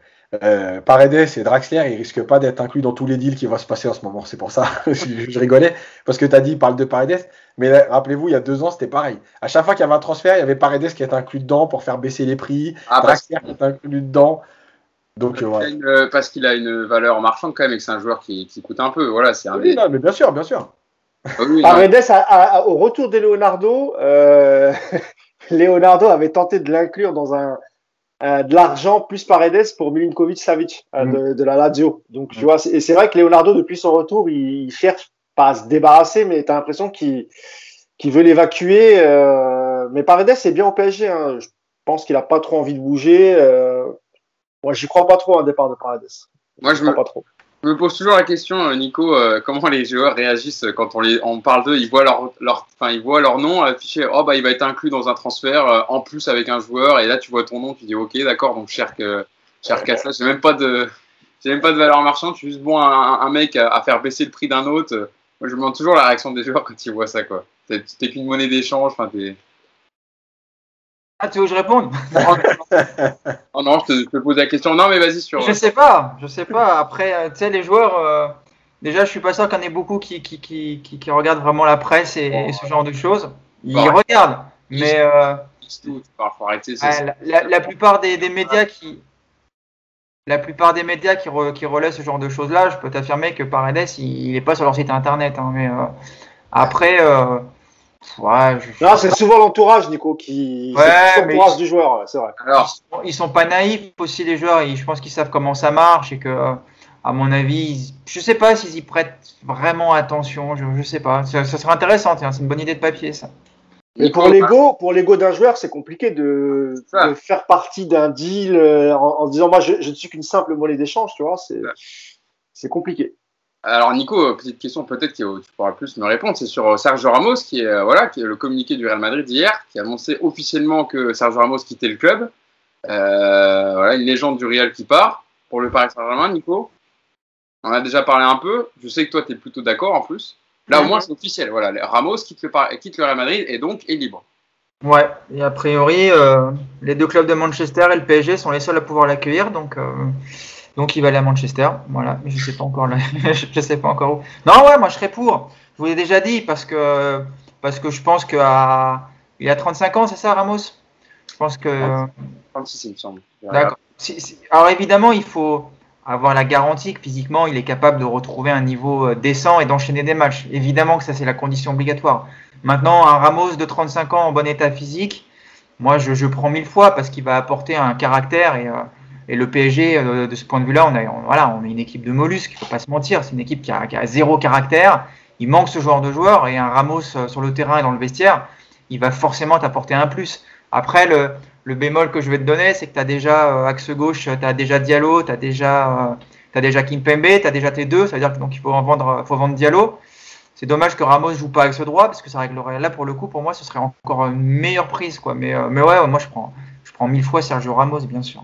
Euh, Paredes et Draxler, ils risquent pas d'être inclus dans tous les deals qui vont se passer en ce moment. C'est pour ça je rigolais parce que tu as dit parle de Paredes, mais rappelez-vous il y a deux ans c'était pareil. À chaque fois qu'il y avait un transfert, il y avait Paredes qui était inclus dedans pour faire baisser les prix, ah, Draxler qui était inclus dedans. Donc euh, parce qu'il a une valeur marchande quand même et que c'est un joueur qui, coûte un peu. Voilà, c'est un oui, non, mais bien sûr, bien sûr. Ah Paredes, au retour de Leonardo, Leonardo avait tenté de l'inclure dans un euh, de l'argent plus Paredes pour Milinkovic Savic euh, mm. de, la Lazio. Donc tu mm. vois, et c'est vrai que Leonardo depuis son retour, il, cherche pas à se débarrasser, mais tu as l'impression qu'il veut l'évacuer. Euh, mais Paredes c'est bien au PSG. Hein. Je pense qu'il a pas trop envie de bouger. moi, j'y crois pas trop un départ de Paredes. Moi, je, me, pas trop. Je me pose toujours la question, euh, Nico, euh, comment les joueurs réagissent quand on, les, parle d'eux Ils voient leur, leur, ils voient leur nom affiché. Oh bah il va être inclus dans un transfert euh, en plus avec un joueur. Et là tu vois ton nom, tu dis ok d'accord. Donc cher que cher Cassa, j'ai même pas de, j'ai même pas de valeur marchande. Je suis juste bon un, un mec à, faire baisser le prix d'un autre. Moi je me demande toujours la réaction des joueurs quand ils voient ça quoi. T'es qu'une monnaie d'échange. Enfin t'es ah, tu veux que je réponde? Oh non, je te, pose la question. Non, mais vas-y sur. Je sais pas, je sais pas. Après, euh, tu sais, les joueurs, euh, déjà, je suis pas sûr qu'il y en ait beaucoup qui, qui, qui, qui, regardent vraiment la presse et, ce genre de choses. Ils regardent, mais. Euh, la, la, plupart des, des, médias qui. La plupart des médias qui, qui relaient ce genre de choses-là, je peux t'affirmer que Paredes, il n'est pas sur leur site internet. Hein, mais après, Ouais, c'est souvent l'entourage, Nico, qui ouais, l'entourage du joueur, c'est vrai. Alors, ils sont pas naïfs aussi les joueurs. Je pense qu'ils savent comment ça marche et que, à mon avis, je sais pas s'ils y prêtent vraiment attention. Je, je sais pas. Ça, serait intéressant. C'est une bonne idée de papier, ça. Mais pour l'ego, pour l'ego d'un joueur, c'est compliqué de, de, faire partie d'un deal euh, en, en, disant moi je, je ne suis qu'une simple monnaie d'échange, tu vois. C'est compliqué. Alors Nico, petite question peut-être que tu pourras plus me répondre, c'est sur euh, Sergio Ramos qui est euh, voilà qui est le communiqué du Real Madrid hier, qui a annoncé officiellement que Sergio Ramos quittait le club. Euh, voilà une légende du Real qui part pour le Paris Saint-Germain, Nico. On a déjà parlé un peu. Je sais que toi tu es plutôt d'accord en plus. Là au moins c'est officiel. Voilà, Ramos quitte le, quitte le Real Madrid et donc est libre. Ouais, et a priori les deux clubs de Manchester et le PSG sont les seuls à pouvoir l'accueillir, donc. Donc il va aller à Manchester, voilà, mais je sais pas encore je sais pas encore où. Non ouais, moi je serais pour. Je vous l'ai déjà dit parce que parce que je pense qu'il a 35 ans, c'est ça Ramos? Je pense que 36 il me semble. D'accord. Alors évidemment, il faut avoir la garantie que physiquement il est capable de retrouver un niveau euh, décent et d'enchaîner des matchs. Évidemment que ça c'est la condition obligatoire. Maintenant, un Ramos de 35 ans en bon état physique, moi je, je prends mille fois parce qu'il va apporter un caractère et, euh, Et le PSG, de ce point de vue-là, on a, voilà, on est une équipe de mollusques, il ne faut pas se mentir. C'est une équipe qui a, zéro caractère. Il manque ce joueur de joueur et un Ramos sur le terrain et dans le vestiaire, il va forcément t'apporter un plus. Après, le, bémol que je vais te donner, c'est que tu as déjà euh, axe gauche, tu as déjà Diallo, tu as déjà, euh, déjà Kimpembe, tu as déjà tes deux, ça veut dire qu'il faut, vendre, faut vendre Diallo. C'est dommage que Ramos joue pas axe droit parce que ça réglerait là pour le coup pour moi ce serait encore une meilleure prise quoi. Mais, euh, mais ouais, moi je prends je prends mille fois Sergio Ramos bien sûr.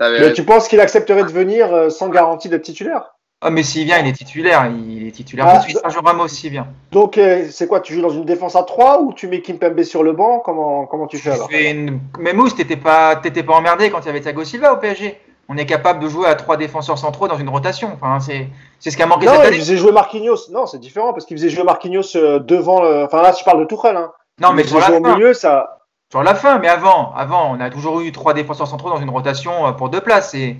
Mais tu penses qu'il accepterait de venir sans garantie d'être titulaire? Ah, mais s'il vient, il est titulaire. Il est titulaire ah, Sergio Ramos, s'il vient. Donc, euh, c'est quoi Tu joues dans une défense à 3 ou tu mets Kimpembe sur le banc? Comment, comment tu fais alors? une... Mais Mousse, t'étais pas, pas emmerdé quand il y avait Thiago Silva au PSG on est capable de jouer à trois défenseurs centraux dans une rotation. Enfin, c'est, c'est ce qui a manqué non, cette année. il faisait jouer Marquinhos. Non, c'est différent parce qu'il faisait jouer Marquinhos euh, devant. Enfin là, je parle de Tuchel. Hein. Non, mais sur la fin. milieu, ça. Sur la fin, mais avant, avant, on a toujours eu trois défenseurs centraux dans une rotation euh, pour deux places et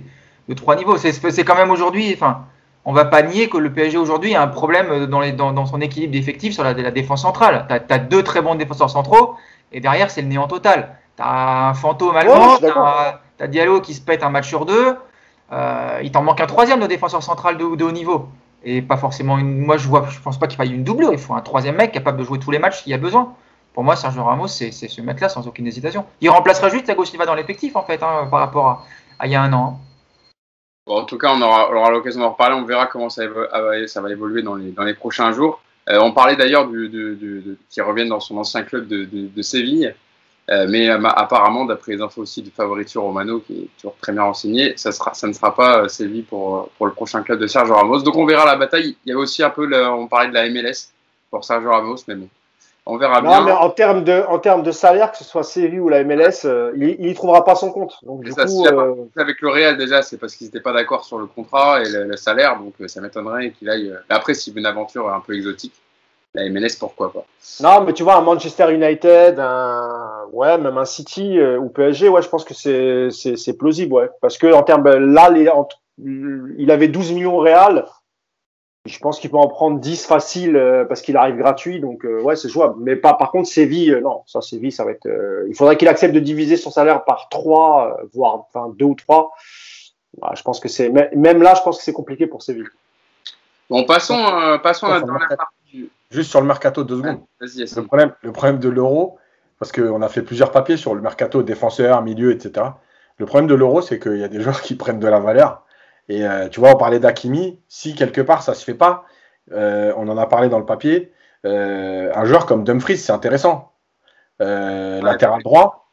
de trois niveaux. C'est, quand même aujourd'hui. Enfin, on va pas nier que le PSG aujourd'hui a un problème dans, les, dans, son équilibre d'effectifs sur la, défense centrale. Tu as, deux très bons défenseurs centraux et derrière, c'est le néant total. Tu as un fantôme allemand, tu as, Diallo qui se pète un match sur deux. Euh, il t'en manque un troisième de défenseur central de, de, haut niveau. Et pas forcément une. Moi, je vois, je pense pas qu'il faille une double. Il faut un troisième mec capable de jouer tous les matchs s'il y a besoin. Pour moi, Sergio Ramos, c'est ce mec-là sans aucune hésitation. Il remplacerait juste Thiago Silva dans l'effectif, en fait, hein, par rapport à, il y a un an. En tout cas, on aura, l'occasion d'en reparler. On verra comment ça, ça va évoluer dans les, prochains jours. Euh, on parlait d'ailleurs du, reviennent dans son ancien club de, Séville. Euh, mais euh, apparemment, d'après les infos aussi du Favoritio Romano, qui est toujours très bien renseigné, ça, ne sera pas Séville pour, le prochain club de Sergio Ramos. Donc on verra la bataille. Il y avait aussi un peu, on parlait de la MLS pour Sergio Ramos, mais bon, on verra bien. Mais en termes de, en termes de salaire, que ce soit Séville ou la MLS, euh, il, n'y trouvera pas son compte. Donc, du coup, euh, Avec le Real, déjà, c'est parce qu'ils n'étaient pas d'accord sur le contrat et le, salaire, donc euh, ça m'étonnerait qu'il aille. Après, si une aventure un peu exotique, la MLS, pourquoi pas? Non, mais tu vois, un Manchester United, un, ouais, même un City ou PSG, ouais, je pense que c'est plausible, ouais. Parce que en termes, là, il avait 12 millions au Real. Je pense qu'il peut en prendre 10 facile euh, parce qu'il arrive gratuit, donc euh, ouais, c'est jouable. Mais pas, par contre, Séville, euh, non, ça, Séville, ça va être. il faudrait qu'il accepte de diviser son salaire par 3, voire enfin 2 ou 3. je pense que c'est. Même là, je pense que c'est compliqué pour Séville. Bon, passons, passons à la dernière partie. Juste sur le mercato, deux secondes. le, problème, le problème de l'euro, parce qu'on a fait plusieurs papiers sur le mercato, défenseur, milieu, etc. Le problème de l'euro, c'est qu'il y a des joueurs qui prennent de la valeur et euh, tu vois, on parlait d'Akimi. Si quelque part ça se fait pas, euh, on en a parlé dans le papier. Euh, un joueur comme Dumfries, c'est intéressant. latéral droit.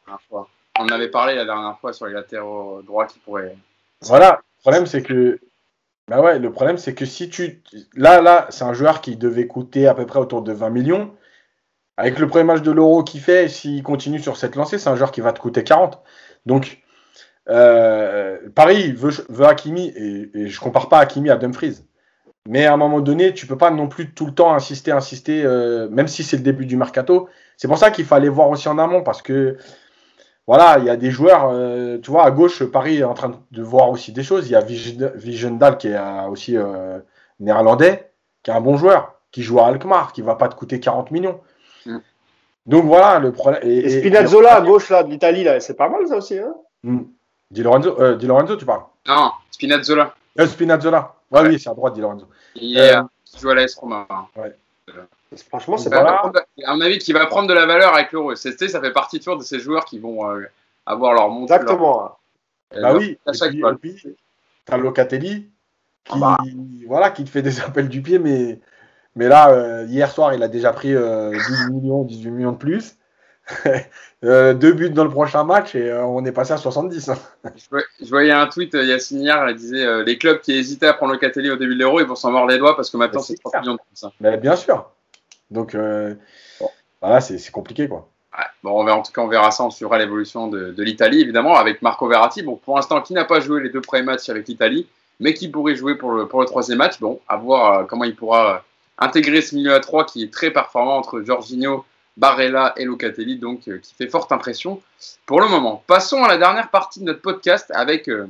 On avait parlé la dernière fois sur les latéraux droits qui pourraient. Voilà. Le problème, c'est que. Bah ouais, le problème, c'est que si tu. Là, là, c'est un joueur qui devait coûter à peu près autour de 20 millions. Avec le premier match de l'Euro qu'il fait, s'il continue sur cette lancée, c'est un joueur qui va te coûter 40. Donc, euh, Paris veut, veut Hakimi, et, et, je compare pas Hakimi à Dumfries. Mais à un moment donné, tu peux pas non plus tout le temps insister, insister, euh, même si c'est le début du mercato. C'est pour ça qu'il fallait voir aussi en amont, parce que voilà, il y a des joueurs, euh, tu vois, à gauche, Paris est en train de voir aussi des choses. Il y a Vigendal qui est aussi néerlandais, qui est un bon joueur, qui joue à Alkmaar, qui va pas te coûter 40 millions. Mm. Donc voilà le problème. Et, Spinazzola à gauche là, de l'Italie, c'est pas mal ça aussi. Hein mm. Di Lorenzo, euh, Di Lorenzo, tu parles Non, Spinazzola. Euh, Spinazzola. Ouais, ouais. oui, c'est à droite, Di Lorenzo. Il, euh, joue à l'AS Roma. Ouais. Franchement, c'est pas mal. À mon avis, qui va prendre de la valeur avec l'Euro. Ça fait partie toujours de ces joueurs qui vont euh, avoir leur montre. Exactement. Bah oui. Et puis, t'as Locatelli qui, ah bah. voilà, qui te fait des appels du pied, mais, mais là, euh, hier soir, il a déjà pris 12 millions, 18 millions de plus. Euh, deux buts dans le prochain match et euh, on est passé à 70. Hein. je, voyais un tweet, euh, Yacine hier, elle disait les clubs qui hésitaient à prendre le Catelli au début de l'Euro, ils vont s'en mordre les doigts parce que maintenant c'est 3 millions de plus. Hein. Mais bien sûr. Donc voilà, c'est compliqué quoi. Bon, on verra, en tout cas, on verra ça, on suivra l'évolution de, de l'Italie, évidemment, avec Marco Verratti. Bon, pour l'instant, qui n'a pas joué les deux premiers matchs avec l'Italie, mais qui pourrait jouer pour le, pour le troisième match? Bon, à voir comment il pourra intégrer ce milieu à 3 qui est très performant entre Jorginho Barella et Locatelli, donc euh, qui fait forte impression pour le moment. Passons à la dernière partie de notre podcast avec, euh,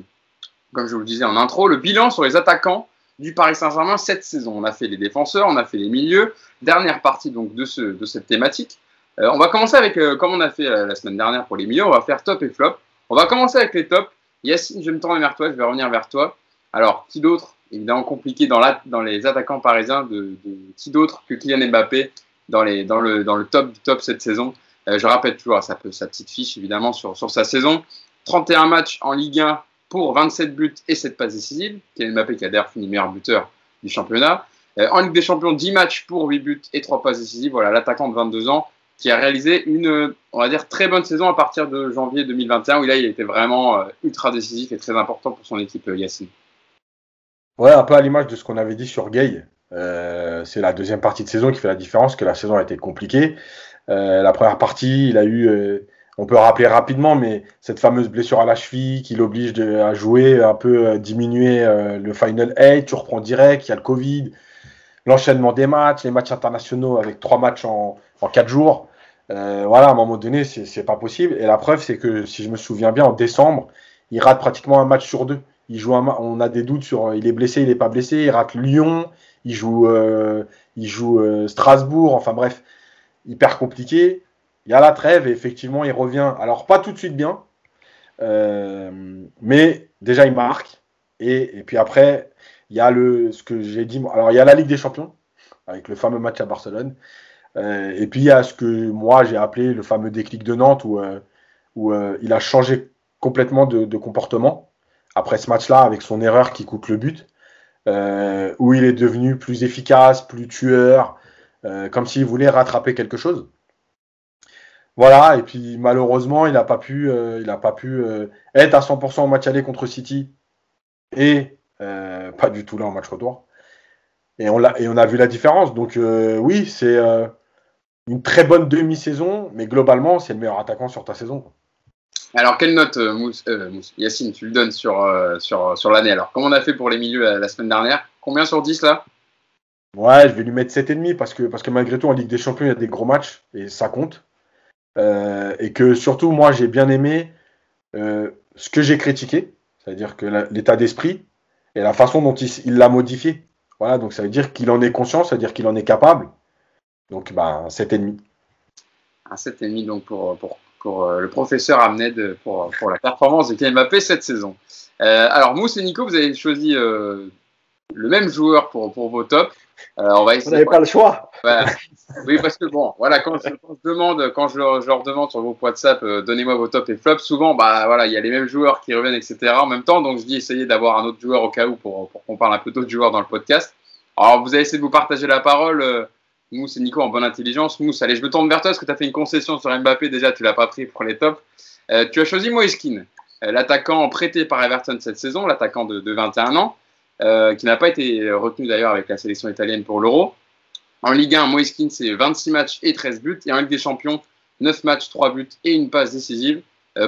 comme je vous le disais en intro, le bilan sur les attaquants du Paris Saint-Germain cette saison. On a fait les défenseurs, on a fait les milieux. Dernière partie donc de, ce, de cette thématique. Euh, on va commencer avec, comme on a fait la semaine dernière pour les milieux, on va faire top et flop. On va commencer avec les tops. Yacine, je vais me tourner vers toi, je vais revenir vers toi. Alors, qui d'autre Évidemment compliqué dans, les attaquants parisiens, de, qui d'autre que Kylian Mbappé dans, les, dans, le, dans le top du top cette saison euh, Je rappelle toujours sa, sa petite fiche, évidemment, sur, sur sa saison. 31 matchs en Ligue 1 pour 27 buts et 7 passes décisives. Kylian Mbappé qui a d'ailleurs fini meilleur buteur du championnat. Euh, en Ligue des Champions, 10 matchs pour 8 buts et 3 passes décisives. Voilà, l'attaquant de 22 ans qui a réalisé une, on va dire, très bonne saison à partir de janvier 2021, où là, il était vraiment euh, ultra décisif et très important pour son équipe, Yacine. Ouais, un peu à l'image de ce qu'on avait dit sur Gay. Euh, c'est la deuxième partie de saison qui fait la différence, que la saison a été compliquée. la première partie, il a eu, on peut rappeler rapidement, mais cette fameuse blessure à la cheville qui l'oblige à jouer, un peu diminuer le Final 8, tu reprends direct, il y a le Covid, l'enchaînement des matchs, les matchs internationaux avec trois matchs en, quatre jours. Euh, voilà, à un moment donné, c'est pas possible. Et la preuve, c'est que si je me souviens bien, en décembre, il rate pratiquement un match sur deux. Il joue on a des doutes sur il est blessé, il n'est pas blessé. Il rate Lyon, il joue, euh, il joue euh, Strasbourg. Enfin bref, hyper compliqué. Il y a la trêve et effectivement, il revient. Alors pas tout de suite bien, mais déjà il marque. Et, puis après, il y a le ce que j'ai dit. Alors il y a la Ligue des Champions avec le fameux match à Barcelone. Euh, et puis il y a ce que moi j'ai appelé le fameux déclic de Nantes où, euh, euh, il a changé complètement de, comportement après ce match-là avec son erreur qui coûte le but, où il est devenu plus efficace, plus tueur, comme s'il voulait rattraper quelque chose. Voilà, et puis malheureusement, il n'a pas pu, pu être à 100% au match aller contre City et pas du tout là en match retour. Et on a vu la différence. Donc oui, c'est une très bonne demi-saison, mais globalement, c'est le meilleur attaquant sur ta saison. Alors, quelle note, euh, Mousse, euh, Yacine, tu lui donnes sur, euh, sur, sur l'année Alors, comme on a fait pour les milieux la, semaine dernière, combien sur 10 là? Ouais, je vais lui mettre 7,5 parce que, parce que malgré tout, en Ligue des Champions, il y a des gros matchs et ça compte. et que surtout, moi, j'ai bien aimé ce que j'ai critiqué, c'est-à-dire que l'état d'esprit et la façon dont il l'a modifié. Voilà, donc ça veut dire qu'il en est conscient, ça veut dire qu'il en est capable. Donc, bah, 7,5. Un 7,5 donc pour, pour, pour euh, le professeur Amned pour, pour la performance de Kylian Mbappé cette saison. Euh, alors, Mousse et Nico, vous avez choisi euh, le même joueur pour, pour vos tops. on va n'avez pas le choix. Oui, parce que bon, voilà, quand je, demande, quand je leur, demande sur vos WhatsApp, donnez-moi vos tops et flops, souvent, bah voilà, il y a les mêmes joueurs qui reviennent, etc. En même temps, donc je dis essayez d'avoir un autre joueur au cas où pour, pour qu'on parle un peu d'autres joueurs dans le podcast. Alors, vous avez essayé de vous partager la parole. Mousse et Nico en bonne intelligence. Mousse, allez, je me tourne vers toi parce que tu as fait une concession sur Mbappé. Déjà, tu l'as pas pris pour les tops. Euh, tu as choisi Moïse euh, l'attaquant prêté par Everton cette saison, l'attaquant de, 21 ans, euh, qui n'a pas été retenu d'ailleurs avec la sélection italienne pour l'Euro. En Ligue 1, Moïse c'est 26 matchs et 13 buts. Et en Ligue des Champions, 9 matchs, 3 buts et une passe décisive.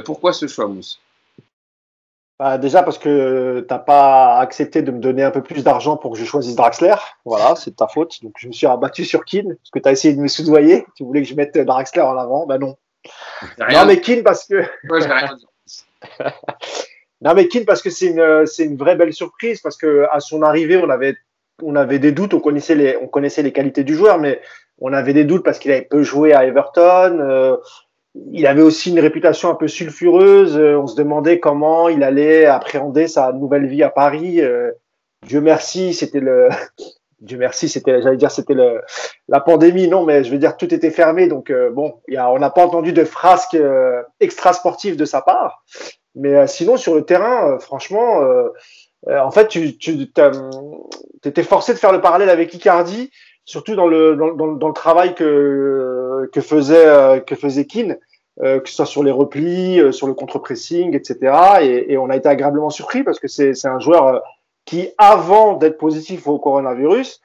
pourquoi ce choix, Mousse? Bah, déjà parce que tu n'as pas accepté de me donner un peu plus d'argent pour que je choisisse Draxler. Voilà, c'est ta faute. Donc je me suis rabattu sur Keane parce que tu as essayé de me soudoyer. Tu voulais que je mette Draxler en avant. Ben non. Non mais Keane parce que. non mais Keane parce que c'est une, c'est une vraie belle surprise parce que à son arrivée on avait, on avait des doutes. On connaissait les, on connaissait les qualités du joueur, mais on avait des doutes parce qu'il avait peu joué à Everton. Euh, il avait aussi une réputation un peu sulfureuse. Euh, on se demandait comment il allait appréhender sa nouvelle vie à Paris. Euh, Dieu merci, c'était le. Dieu merci, c'était, j'allais dire, c'était le, la pandémie. Non, mais je veux dire, tout était fermé. Donc, euh, bon, y a, on n'a pas entendu de frasques extra sportives de sa part. Mais sinon, sur le terrain, franchement, en fait, tu, tu étais forcé de faire le parallèle avec Icardi surtout dans le dans, dans, dans, le travail que que faisait euh, que faisait Keane, euh, que ce soit sur les replis, euh, sur le contre-pressing, etc. Et, et, on a été agréablement surpris parce que c'est c'est un joueur qui avant d'être positif au coronavirus,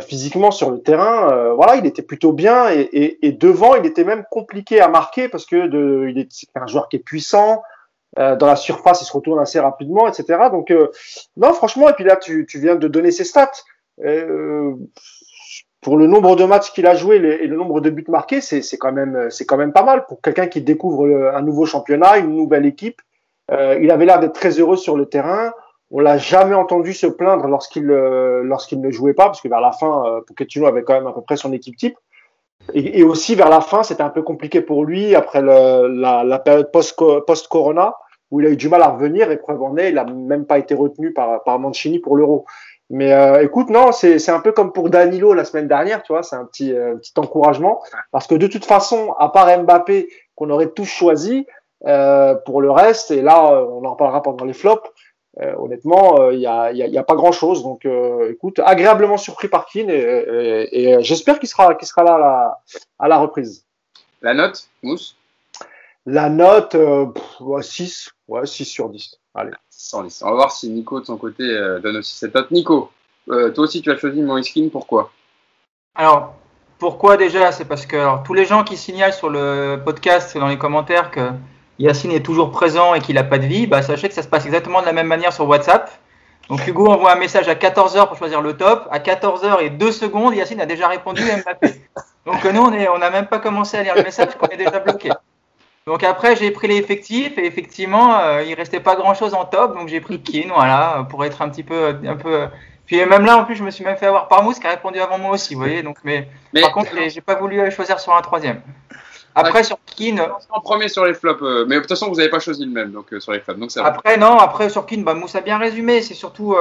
physiquement sur le terrain, voilà, il était plutôt bien et, et, et, devant, il était même compliqué à marquer parce que de, il est un joueur qui est puissant. dans la surface, il se retourne assez rapidement, etc. Donc, non, franchement, et puis là, tu, tu viens de donner ses stats. Pour le nombre de matchs qu'il a joué et le nombre de buts marqués, c'est quand même pas mal pour quelqu'un qui découvre un nouveau championnat, une nouvelle équipe. Euh, il avait l'air d'être très heureux sur le terrain. On l'a jamais entendu se plaindre lorsqu'il euh, ne jouait pas, parce que vers la fin, euh, Pochettino avait quand même à peu près son équipe type. Et, aussi vers la fin, c'était un peu compliqué pour lui après la, période post-corona, où il a eu du mal à revenir et preuve en est, il a même pas été retenu par Mancini pour l'Euro. Mais euh, écoute, non, c'est un peu comme pour Danilo la semaine dernière, tu vois, c'est un petit, euh, petit encouragement. Parce que de toute façon, à part Mbappé, qu'on aurait tous choisi, euh, pour le reste, et là, on en reparlera pendant les flops, euh, honnêtement, il n'y a, y a, y a, pas grand-chose. Donc, écoute, agréablement surpris par Keane et, et, j'espère qu'il sera, qu'il sera là à la, à la reprise. La note, Mousse? La note, 6, ouais, 6 sur 10. Allez. On va voir si Nico, de son côté, euh, donne aussi cette note. Nico, euh, toi aussi, tu as choisi Moiskin, pourquoi? Alors, pourquoi déjà? C'est parce que alors, tous les gens qui signalent sur le podcast et dans les commentaires que Yacine est toujours présent et qu'il n'a pas de vie, bah, sachez que ça se passe exactement de la même manière sur WhatsApp. Donc Hugo envoie un message à 14h pour choisir le top. À 14h et 2 secondes, Yacine a déjà répondu Mbappé. Donc nous, on n'a même pas commencé à lire le message qu'on est déjà bloqué. Donc après, j'ai pris les effectifs et effectivement, euh, il restait pas grand chose en top, donc j'ai pris Keane, voilà, pour être un petit peu, un peu. Puis même là, en plus, je me suis même fait avoir par Mousse qui a répondu avant moi aussi, vous voyez. Donc, mais, par contre, j'ai pas voulu choisir sur un troisième. Après, sur Keane. En premier sur les flops, euh, mais de toute façon, vous n'avez pas choisi le même donc, euh, sur les flops. Donc après, non, après sur Keane, bah, Mousse a bien résumé. C'est surtout,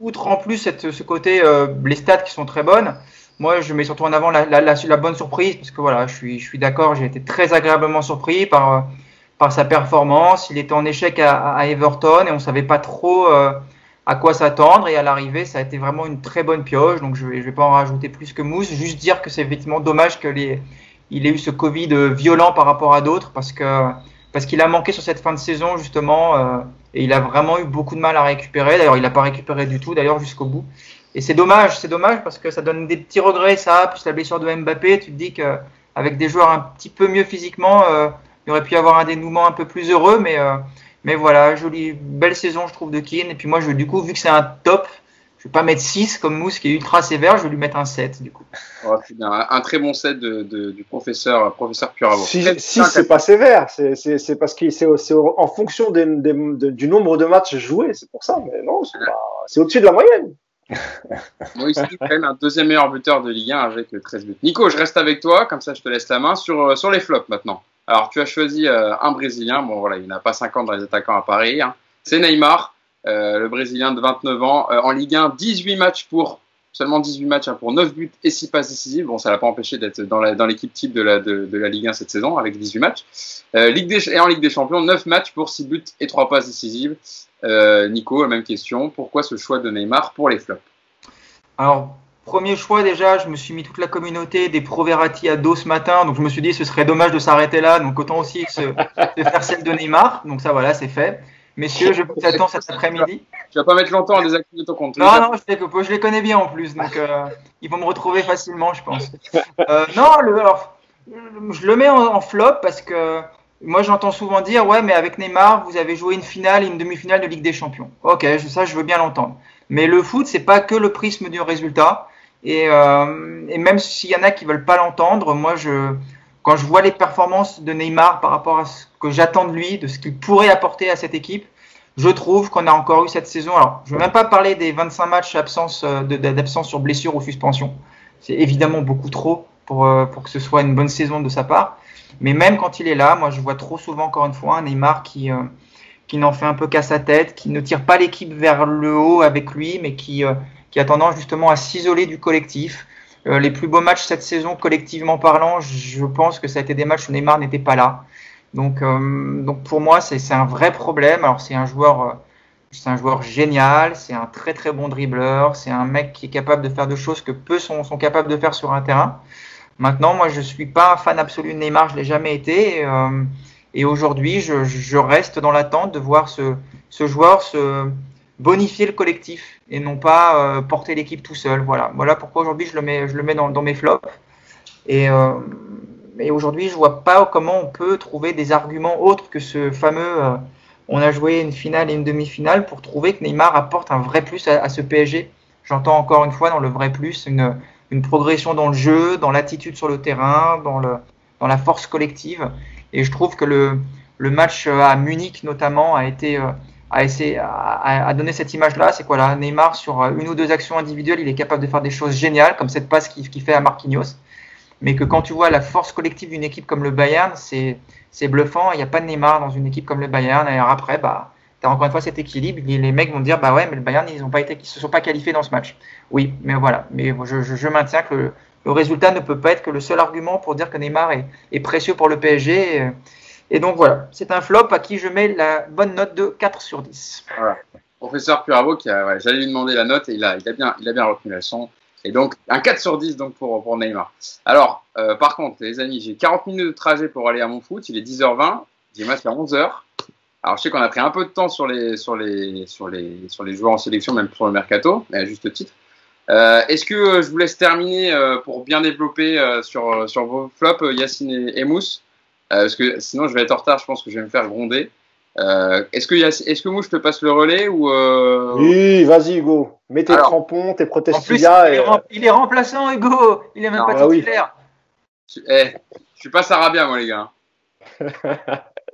outre en plus cette, ce côté, les stats qui sont très bonnes moi, je mets surtout en avant la, bonne surprise parce que voilà, je suis, d'accord, j'ai été très agréablement surpris par, par sa performance. Il était en échec à, Everton et on savait pas trop euh, à quoi s'attendre. Et à l'arrivée, ça a été vraiment une très bonne pioche. Donc, je je vais pas en rajouter plus que mousse. Juste dire que c'est effectivement dommage que les, il ait eu ce Covid violent par rapport à d'autres parce que parce qu'il a manqué sur cette fin de saison justement euh, et il a vraiment eu beaucoup de mal à récupérer. D'ailleurs, il n'a pas récupéré du tout d'ailleurs jusqu'au bout. Et c'est dommage, c'est dommage parce que ça donne des petits regrets, ça, plus la blessure de Mbappé. Tu te dis qu'avec des joueurs un petit peu mieux physiquement, euh, il aurait pu y avoir un dénouement un peu plus heureux. Mais, euh, mais voilà, jolie, belle saison, je trouve, de Keane. Et puis moi, je, du coup, vu que c'est un top, je vais pas mettre 6 comme Mousse qui est ultra sévère, je vais lui mettre un 7 du coup. Oh, un, un, très bon 7 de, de, du professeur, professeur Puravo. 6, c'est pas sévère, c'est parce que c'est en fonction des, des, du nombre de matchs joués, c'est pour ça, mais non, c'est au-dessus de la moyenne. Moi, c'est quand même un deuxième meilleur buteur de Ligue 1 avec 13 buts. Nico, je reste avec toi, comme ça je te laisse la main sur, euh, sur les flops maintenant. Alors, tu as choisi euh, un Brésilien, bon voilà, il n'a pas 50 dans les attaquants à Paris, hein. c'est Neymar, le Brésilien de 29 ans, euh, en Ligue 1, 18 matchs pour seulement 18 matchs hein, pour 9 buts et 6 passes décisives. Bon, ça l'a pas empêché d'être dans l'équipe type de la, Ligue 1 cette saison avec 18 matchs. Euh, Ligue et en Ligue des Champions, 9 matchs pour 6 buts et 3 passes décisives. Euh, Nico, même question. Pourquoi ce choix de Neymar pour les flops? Alors, premier choix déjà, je me suis mis toute la communauté des Proverati à dos ce matin, donc je me suis dit ce serait dommage de s'arrêter là, donc autant aussi se, se faire celle de Neymar. Donc ça voilà, c'est fait. Messieurs, je vous attends cet après-midi. Tu vas pas mettre longtemps à désactiver ton compte. Non, non, je, je, les connais bien en plus, donc euh, ils vont me retrouver facilement, je pense. Euh, non, le, alors, je le mets en, en flop parce que moi j'entends souvent dire ouais, mais avec Neymar, vous avez joué une finale et une demi-finale de Ligue des Champions. Ok, ça je veux bien l'entendre. Mais le foot, c'est pas que le prisme du résultat. Et, euh, et même s'il y en a qui veulent pas l'entendre, moi, je, quand je vois les performances de Neymar par rapport à ce que j'attends de lui, de ce qu'il pourrait apporter à cette équipe, je trouve qu'on a encore eu cette saison. Alors, je ne veux même pas parler des 25 matchs d'absence d'absence sur blessure ou suspension. C'est évidemment beaucoup trop pour, euh, pour que ce soit une bonne saison de sa part. Mais même quand il est là, moi, je vois trop souvent, encore une fois, un Neymar qui, euh, qui n'en fait un peu qu'à sa tête, qui ne tire pas l'équipe vers le haut avec lui, mais qui, euh, qui a tendance justement à s'isoler du collectif. Euh, les plus beaux matchs cette saison, collectivement parlant, je pense que ça a été des matchs où Neymar n'était pas là. Donc, euh, donc pour moi, c'est un vrai problème. Alors c'est un joueur, euh, c'est un joueur génial, c'est un très très bon dribbleur, c'est un mec qui est capable de faire de choses que peu sont, sont capables de faire sur un terrain. Maintenant, moi, je suis pas un fan absolu de Neymar, je l'ai jamais été. Et, euh, et aujourd'hui, je, je, reste dans l'attente de voir ce, ce, joueur se bonifier le collectif et non pas euh, porter l'équipe tout seul. Voilà, voilà pourquoi aujourd'hui je le mets, je le mets dans, dans mes flops. Et, euh, aujourd'hui, je vois pas comment on peut trouver des arguments autres que ce fameux. Euh, on a joué une finale et une demi-finale pour trouver que Neymar apporte un vrai plus à, à ce PSG. J'entends encore une fois dans le vrai plus une, une progression dans le jeu, dans l'attitude sur le terrain, dans, le, dans la force collective. Et je trouve que le, le match à Munich notamment a été a essayé à, à donner cette image-là. C'est quoi là? Neymar sur une ou deux actions individuelles, il est capable de faire des choses géniales, comme cette passe qu'il qui fait à Marquinhos. Mais que quand tu vois la force collective d'une équipe comme le Bayern, c'est bluffant. Il n'y a pas de Neymar dans une équipe comme le Bayern. Et après, bah, tu as encore une fois cet équilibre. Les mecs vont dire, bah ouais, mais le Bayern, ils ne se sont pas qualifiés dans ce match. Oui, mais voilà. Mais je, maintiens que le, résultat ne peut pas être que le seul argument pour dire que Neymar est, précieux pour le PSG. Et, donc voilà, c'est un flop à qui je mets la bonne note de 4 sur 10. Voilà. Professeur Puravo, j'allais lui demander la note et il a, bien, il retenu la leçon. Et donc, un 4 sur 10 donc pour, Neymar. Alors, euh, par contre, les amis, j'ai 40 minutes de trajet pour aller à mon foot. Il est 10h20. J'ai match à 11h. Alors, je sais qu'on a pris un peu de temps sur les, joueurs en sélection, même sur le mercato, mais à juste titre. Euh, Est-ce que je vous laisse terminer euh, pour bien développer sur, vos flops, Yacine et Mousse? Parce que sinon, je vais être en retard. Je pense que je vais me faire gronder. Euh, est-ce que, est-ce que moi je te passe le relais ou euh... Oui, vas-y Hugo. Mets tes crampons, tes prothèses il, est il, est remplaçant Hugo. Il est même pas ah titulaire. Oui. Eh, je suis pas Sarabia moi les gars.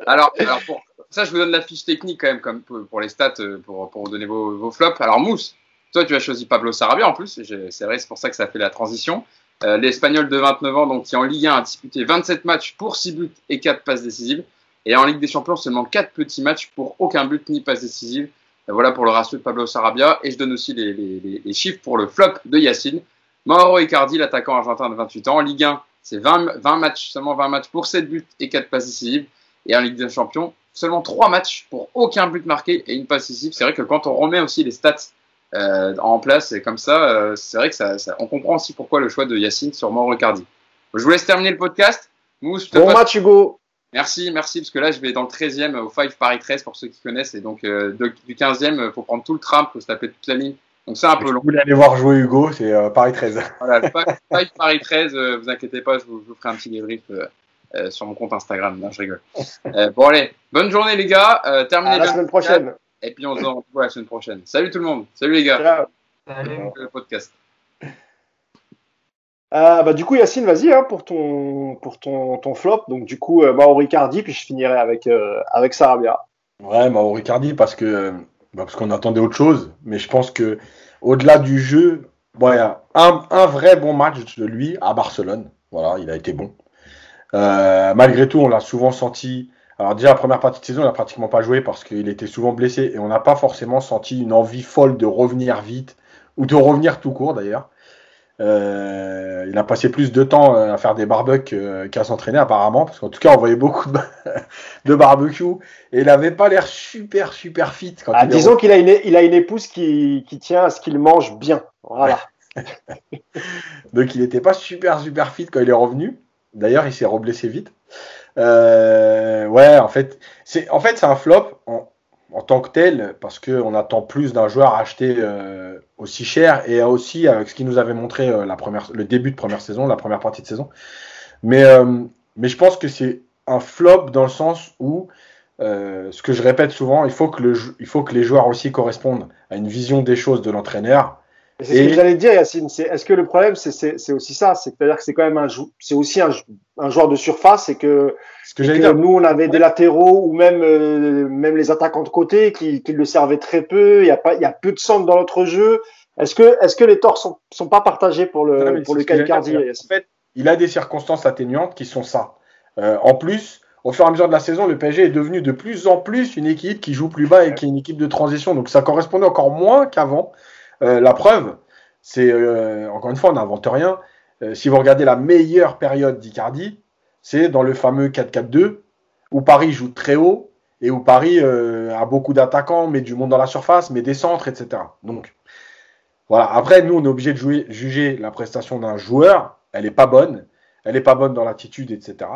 alors, alors pour ça je vous donne la fiche technique quand même comme pour, les stats euh, pour, pour donner vos, vos, flops. Alors Mousse, toi tu as choisi Pablo Sarabia en plus. C'est vrai, c'est pour ça que ça fait la transition. Euh, L'Espagnol de 29 ans donc qui en Ligue 1 a disputé 27 matchs pour 6 buts et 4 passes décisives. Et en Ligue des Champions, seulement 4 petits matchs pour aucun but ni passe décisive. Voilà pour le ratio de Pablo Sarabia. Et je donne aussi les, chiffres pour le flop de Yacine. Mauro Icardi, l'attaquant argentin de 28 ans. En Ligue 1, c'est 20, 20 matchs, seulement 20 matchs pour 7 buts et 4 passes décisives. Et en Ligue des Champions, seulement 3 matchs pour aucun but marqué et une passe décisive. C'est vrai que quand on remet aussi les stats euh, en place et comme ça, euh, c'est vrai que ça, on comprend aussi pourquoi le choix de Yacine sur Mauro. Je vous laisse terminer le podcast. Mousse, bon match Hugo. Merci, merci, parce que là, je vais dans le 13e au 5 Paris 13 pour ceux qui connaissent. Et donc, euh, du 15e, il faut prendre tout le tram, faut se taper toute la ligne. Donc, c'est un peu long. Vous voulez aller voir jouer Hugo, c'est euh, Paris 13. Voilà, le 5 Paris 13, euh, vous inquiétez pas, je vous, ferai un petit débrief sur mon compte Instagram. Non, je rigole. bon, allez, bonne journée, les gars. terminez à la semaine prochaine. Et puis, on se retrouve la semaine prochaine. Salut tout le monde. Salut, les gars. Salut. Le podcast. Euh, bah, du coup, Yacine, vas-y hein, pour, ton, pour ton, ton flop. Donc, du coup, euh, Mauro Ricardi, puis je finirai avec, euh, avec Sarabia. Ouais, Mauro Ricardi, parce que bah, parce qu'on attendait autre chose. Mais je pense que au-delà du jeu, bon, y a un, un, vrai bon match de lui à Barcelone. Voilà, il a été bon. malgré tout, on l'a souvent senti. Alors déjà, la première partie de saison, il n'a pratiquement pas joué parce qu'il était souvent blessé et on n'a pas forcément senti une envie folle de revenir vite ou de revenir tout court d'ailleurs. Euh, il a passé plus de temps euh, à faire des barbecues qu'à s'entraîner apparemment, parce qu'en tout cas on voyait beaucoup de, de barbecue et il n'avait pas l'air super super fit. Quand ah, disons qu'il a une, il a une épouse qui, qui tient à ce qu'il mange bien. Voilà. Donc il n'était pas super super fit quand il est revenu. D'ailleurs il s'est reblessé vite. Euh, ouais en fait c'est en fait c'est un flop. En, en tant que tel, parce qu'on attend plus d'un joueur acheté euh, aussi cher et aussi avec ce qu'il nous avait montré euh, la première, le début de première saison, la première partie de saison. Mais, euh, mais je pense que c'est un flop dans le sens où, ce que je répète souvent, il faut, que le, il faut que les joueurs aussi correspondent à une vision des choses de l'entraîneur. C'est ce que j'allais dire, Yacine. Est-ce que le problème, c'est aussi ça? C'est-à-dire que c'est quand même un, c'est aussi un, un joueur de surface et que que, nous, on avait des latéraux ou même, euh, même les attaquants de côté qui, qui le servaient très peu. Il y a pas, il y a peu de centre dans notre jeu. Est-ce que, est-ce que les torts sont, sont pas partagés pour le, pour le En fait, il a des circonstances atténuantes qui sont ça. Euh, en plus, au fur et à mesure de la saison, le PSG est devenu de plus en plus une équipe qui joue plus bas et qui est une équipe de transition. Donc ça correspondait encore moins qu'avant. Euh, la preuve, c'est euh, encore une fois, on n'invente rien. Euh, si vous regardez la meilleure période d'Icardi, c'est dans le fameux 4-4-2 où Paris joue très haut et où Paris a beaucoup d'attaquants, met du monde dans la surface, met des centres, etc. Donc voilà. Après, nous, on est obligé de juger la prestation d'un joueur. Elle n'est pas bonne. Elle n'est pas bonne dans l'attitude, etc.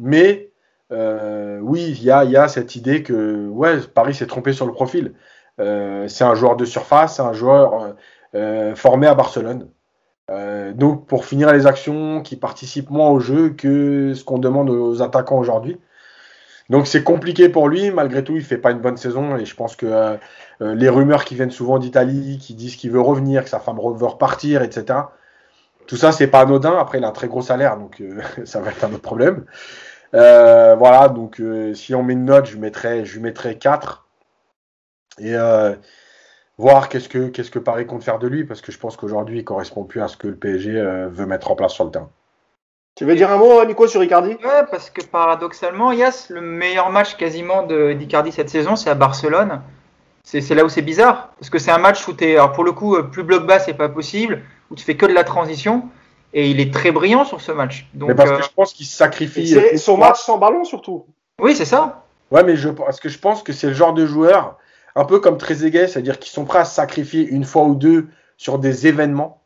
Mais oui, il y a, y a, cette idée que ouais, Paris s'est trompé sur le profil. Euh, c'est un joueur de surface, c'est un joueur formé à Barcelone. Euh, donc pour finir les actions qui participent moins au jeu que ce qu'on demande aux attaquants aujourd'hui. Donc c'est compliqué pour lui, malgré tout il fait pas une bonne saison et je pense que euh, euh, les rumeurs qui viennent souvent d'Italie, qui disent qu'il veut revenir, que sa femme veut repartir, etc. Tout ça c'est pas anodin, après il a un très gros salaire donc ça va être un autre problème. voilà, donc si on met une note, je mettrais, je mettrais 4. Et voir qu'est-ce que, qu'est-ce que Paris compte faire de lui, parce que je pense qu'aujourd'hui, il correspond plus à ce que le PSG euh, veut mettre en place sur le terrain. Tu veux dire un mot, Nico, sur Icardi? Ouais, parce que paradoxalement, Yas, le meilleur match quasiment d'Icardi cette saison, c'est à Barcelone. C'est là où c'est bizarre, parce que c'est un match où tu es, alors pour le coup, plus bloc bas, c'est pas possible, où tu fais que de la transition, et il est très brillant sur ce match. Donc, mais parce que je pense qu'il sacrifie. C'est son match sans ballon surtout. Oui, c'est ça. Ouais, mais je, parce que je pense que c'est le genre de joueur, un peu comme Trezeguet, c'est-à-dire qu'ils sont prêts à sacrifier une fois ou deux sur des événements,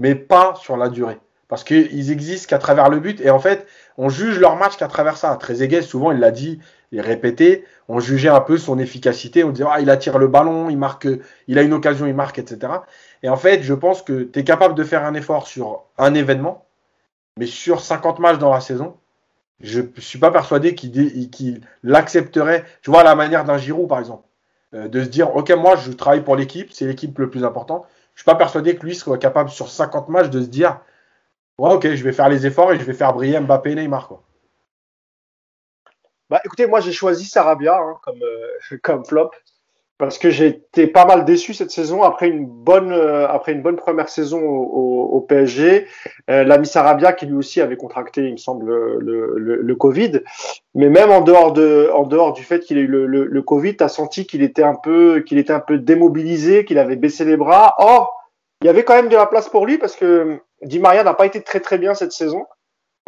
mais pas sur la durée. Parce qu'ils existent qu'à travers le but. Et en fait, on juge leur match qu'à travers ça. Trezeguet, souvent, il l'a dit et répété, on jugeait un peu son efficacité. On disait, ah, il attire le ballon, il marque, il a une occasion, il marque, etc. Et en fait, je pense que tu es capable de faire un effort sur un événement, mais sur 50 matchs dans la saison, je ne suis pas persuadé qu'il l'accepterait. Tu vois, à la manière d'un Giroud, par exemple. Euh, de se dire, OK, moi, je travaille pour l'équipe, c'est l'équipe le plus important. Je ne suis pas persuadé que lui soit capable, sur 50 matchs, de se dire, ouais, OK, je vais faire les efforts et je vais faire briller Mbappé et Neymar. Quoi. Bah, écoutez, moi, j'ai choisi Sarabia hein, euh, comme flop parce que j'ai été pas mal déçu cette saison après une bonne euh, après une bonne première saison au, au, PSG. Euh, L'ami Sarabia qui lui aussi avait contracté, il me semble, le, le, le Covid. Mais même en dehors de en dehors du fait qu'il ait eu le, le, le Covid, t'as senti qu'il était un peu qu'il était un peu démobilisé, qu'il avait baissé les bras. Or, il y avait quand même de la place pour lui parce que Di Maria n'a pas été très très bien cette saison.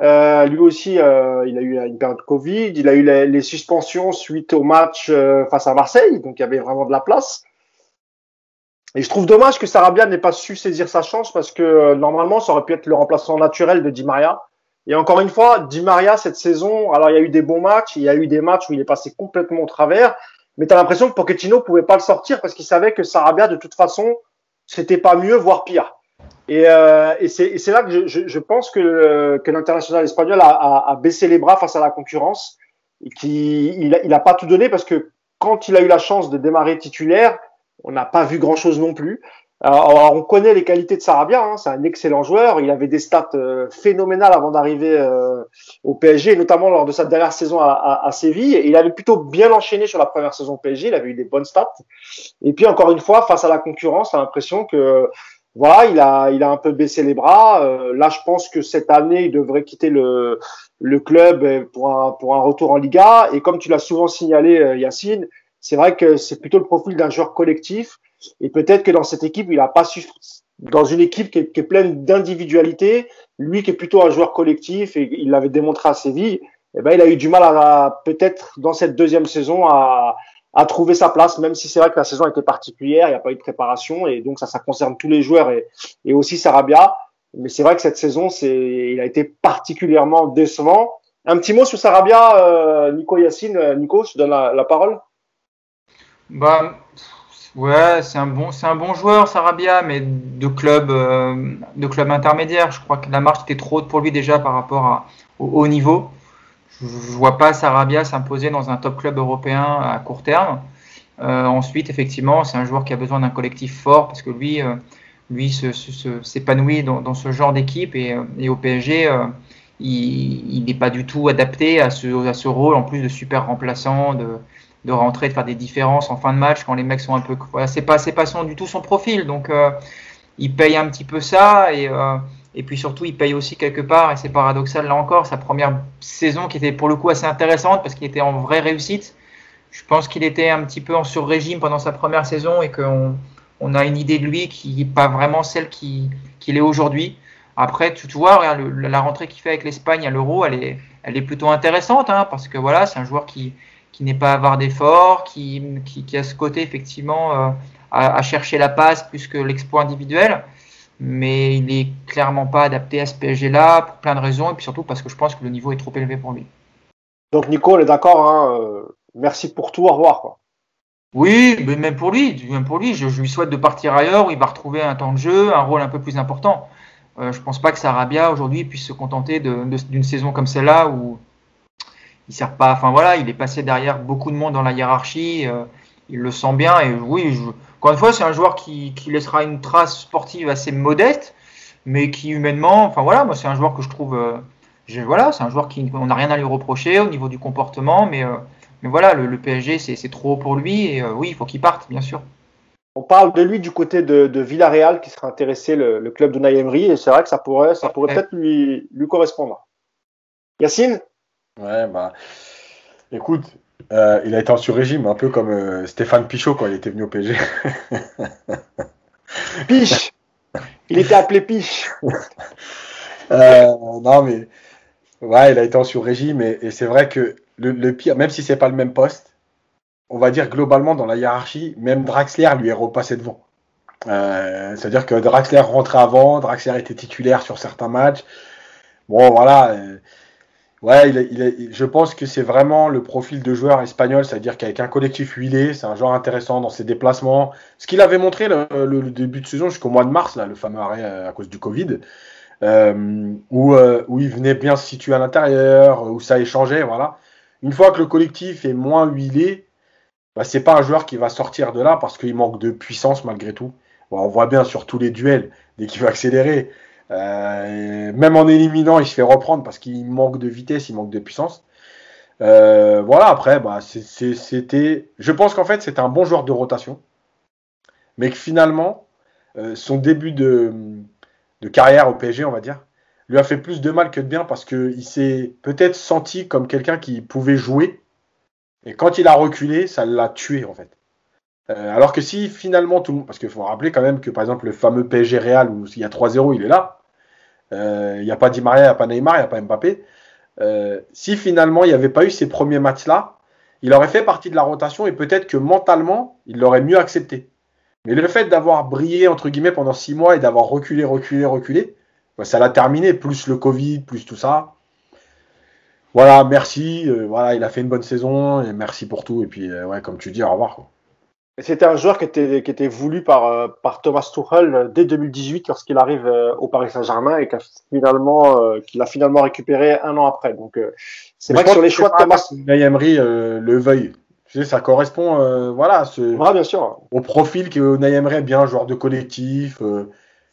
Euh, lui aussi, euh, il a eu une période de Covid, il a eu les, suspensions suite au match euh, face à Marseille, donc il y avait vraiment de la place. Et je trouve dommage que Sarabia n'ait pas su saisir sa chance parce que normalement, ça aurait pu être le remplaçant naturel de Di Maria. Et encore une fois, Di Maria cette saison, alors il y a eu des bons matchs, il y a eu des matchs où il est passé complètement au travers, mais tu l'impression que Pochettino pouvait pas le sortir parce qu'il savait que Sarabia de toute façon, c'était pas mieux, voire pire. Et, euh, et c'est là que je, je, je, pense que, que l'international espagnol a, a, a, baissé les bras face à la concurrence et qu'il n'a il a pas tout donné parce que quand il a eu la chance de démarrer titulaire, on n'a pas vu grand-chose non plus. Alors, on connaît les qualités de Sarabia, hein, c'est un excellent joueur. Il avait des stats euh, phénoménales avant d'arriver euh, au PSG, notamment lors de sa dernière saison à, à, Séville. Et il avait plutôt bien enchaîné sur la première saison PSG. Il avait eu des bonnes stats. Et puis encore une fois, face à la concurrence, on l'impression que voilà, il a, il a un peu baissé les bras. Euh, là, je pense que cette année, il devrait quitter le, le club pour un, pour un retour en Liga. Et comme tu l'as souvent signalé, euh, Yacine, c'est vrai que c'est plutôt le profil d'un joueur collectif. Et peut-être que dans cette équipe, il a pas su, dans une équipe qui est, qui est pleine d'individualité, lui qui est plutôt un joueur collectif et il l'avait démontré à Séville, eh ben, il a eu du mal à, peut-être dans cette deuxième saison à, a trouvé sa place, même si c'est vrai que la saison était particulière, il n'y a pas eu de préparation, et donc ça, ça concerne tous les joueurs et, aussi Sarabia. Mais c'est vrai que cette saison, c'est, il a été particulièrement décevant. Un petit mot sur Sarabia, euh, Nico Yacine. Euh, Nico, je te donne la, parole. Bah, ouais, c'est un bon, c'est un bon joueur, Sarabia, mais de club, euh, de club intermédiaire. Je crois que la marche était trop haute pour lui déjà par rapport au haut niveau. Je vois pas Sarabia s'imposer dans un top club européen à court terme. Euh, ensuite, effectivement, c'est un joueur qui a besoin d'un collectif fort parce que lui, euh, lui s'épanouit dans, ce genre d'équipe et, euh, au PSG, il n'est pas du tout adapté à ce, à ce rôle en plus de super remplaçant, de, de rentrer, de faire des différences en fin de match quand les mecs sont un peu. Voilà, c'est pas, pas son, du tout son profil. Donc, il paye un petit peu ça et et puis surtout, il paye aussi quelque part, et c'est paradoxal là encore, sa première saison qui était pour le coup assez intéressante parce qu'il était en vraie réussite. Je pense qu'il était un petit peu en sur-régime pendant sa première saison et qu'on on a une idée de lui qui n'est pas vraiment celle qu'il qui est aujourd'hui. Après, tu, tu vois, la rentrée qu'il fait avec l'Espagne à l'Euro, elle est, elle est plutôt intéressante hein, parce que voilà, c'est un joueur qui, qui n'est pas avare d'efforts, qui, qui, qui, a ce côté effectivement euh, à, à, chercher la passe plus que l'exploit individuel mais il est clairement pas adapté à ce PSG-là pour plein de raisons, et puis surtout parce que je pense que le niveau est trop élevé pour lui. Donc Nico, on est d'accord, hein, euh, merci pour tout, au revoir. Quoi. Oui, mais même pour lui, même pour lui, je, je, lui souhaite de partir ailleurs où il va retrouver un temps de jeu, un rôle un peu plus important. Euh, je pense pas que Sarabia aujourd'hui puisse se contenter d'une saison comme celle-là où il sert pas. Enfin voilà, il est passé derrière beaucoup de monde dans la hiérarchie. Euh, il le sent bien et oui, je, encore une fois, c'est un joueur qui, qui, laissera une trace sportive assez modeste, mais qui humainement, enfin voilà, moi c'est un joueur que je trouve, euh, je, voilà, c'est un joueur qui, on n'a rien à lui reprocher au niveau du comportement, mais, euh, mais voilà, le, le PSG c'est trop pour lui et euh, oui, il faut qu'il parte, bien sûr. On parle de lui du côté de, de Villarreal qui sera intéressé le, le club de Naïmri et c'est vrai que ça pourrait, ça pourrait peut-être lui, lui correspondre. Yacine? Ouais, bah. Écoute, euh, il a été en sur-régime, un peu comme euh, Stéphane Pichot quand il était venu au PSG. Piche Il était appelé Piche euh, Non, mais. Ouais, il a été en sur-régime et, et c'est vrai que le, le, pire, même si c'est pas le même poste, on va dire globalement dans la hiérarchie, même Draxler lui est repassé devant. C'est-à-dire que Draxler rentrait avant, Draxler était titulaire sur certains matchs. Bon, voilà. Euh, ouais, il est, je pense que c'est vraiment le profil de joueur espagnol, c'est-à-dire qu'avec un collectif huilé, c'est un joueur intéressant dans ses déplacements. Ce qu'il avait montré le, début de saison jusqu'au mois de mars, là, le fameux arrêt à cause du Covid, euh, où, euh, où il venait bien se situer à l'intérieur, où ça échangeait, voilà. Une fois que le collectif est moins huilé, bah, c'est pas un joueur qui va sortir de là parce qu'il manque de puissance malgré tout. On voit bien sur tous les duels, dès qu'il veut accélérer, euh, même en éliminant, il se fait reprendre parce qu'il manque de vitesse, il manque de puissance. Euh, voilà, après, bah, c'était. Je pense qu'en fait, c'était un bon joueur de rotation, mais que finalement, euh, son début de, de, carrière au PSG, on va dire, lui a fait plus de mal que de bien parce qu'il s'est peut-être senti comme quelqu'un qui pouvait jouer, et quand il a reculé, ça l'a tué en fait. Alors que si finalement tout le monde. Parce qu'il faut rappeler quand même que par exemple le fameux PSG Real où il y a 3-0, il est là. Euh, il n'y a pas Di Maria, il n'y a pas Neymar, il n'y a pas Mbappé. Euh, si finalement il n'y avait pas eu ces premiers matchs-là, il aurait fait partie de la rotation et peut-être que mentalement, il l'aurait mieux accepté. Mais le fait d'avoir brillé entre guillemets pendant 6 mois et d'avoir reculé, reculé, reculé, bah, ça l'a terminé, plus le Covid, plus tout ça. Voilà, merci. Euh, voilà, il a fait une bonne saison et merci pour tout. Et puis, euh, ouais, comme tu dis, au revoir. Quoi. C'était un joueur qui était, qui était voulu par, euh, par Thomas Tuchel dès 2018 lorsqu'il arrive au Paris Saint-Germain et qu'il a finalement, qu'il a finalement récupéré un an après. Donc, c'est vrai que sur les choix de Thomas. Emery le veuille. Tu sais, ça correspond voilà, ce, ah, bien sûr. au profil que Emery est bien, joueur de collectif,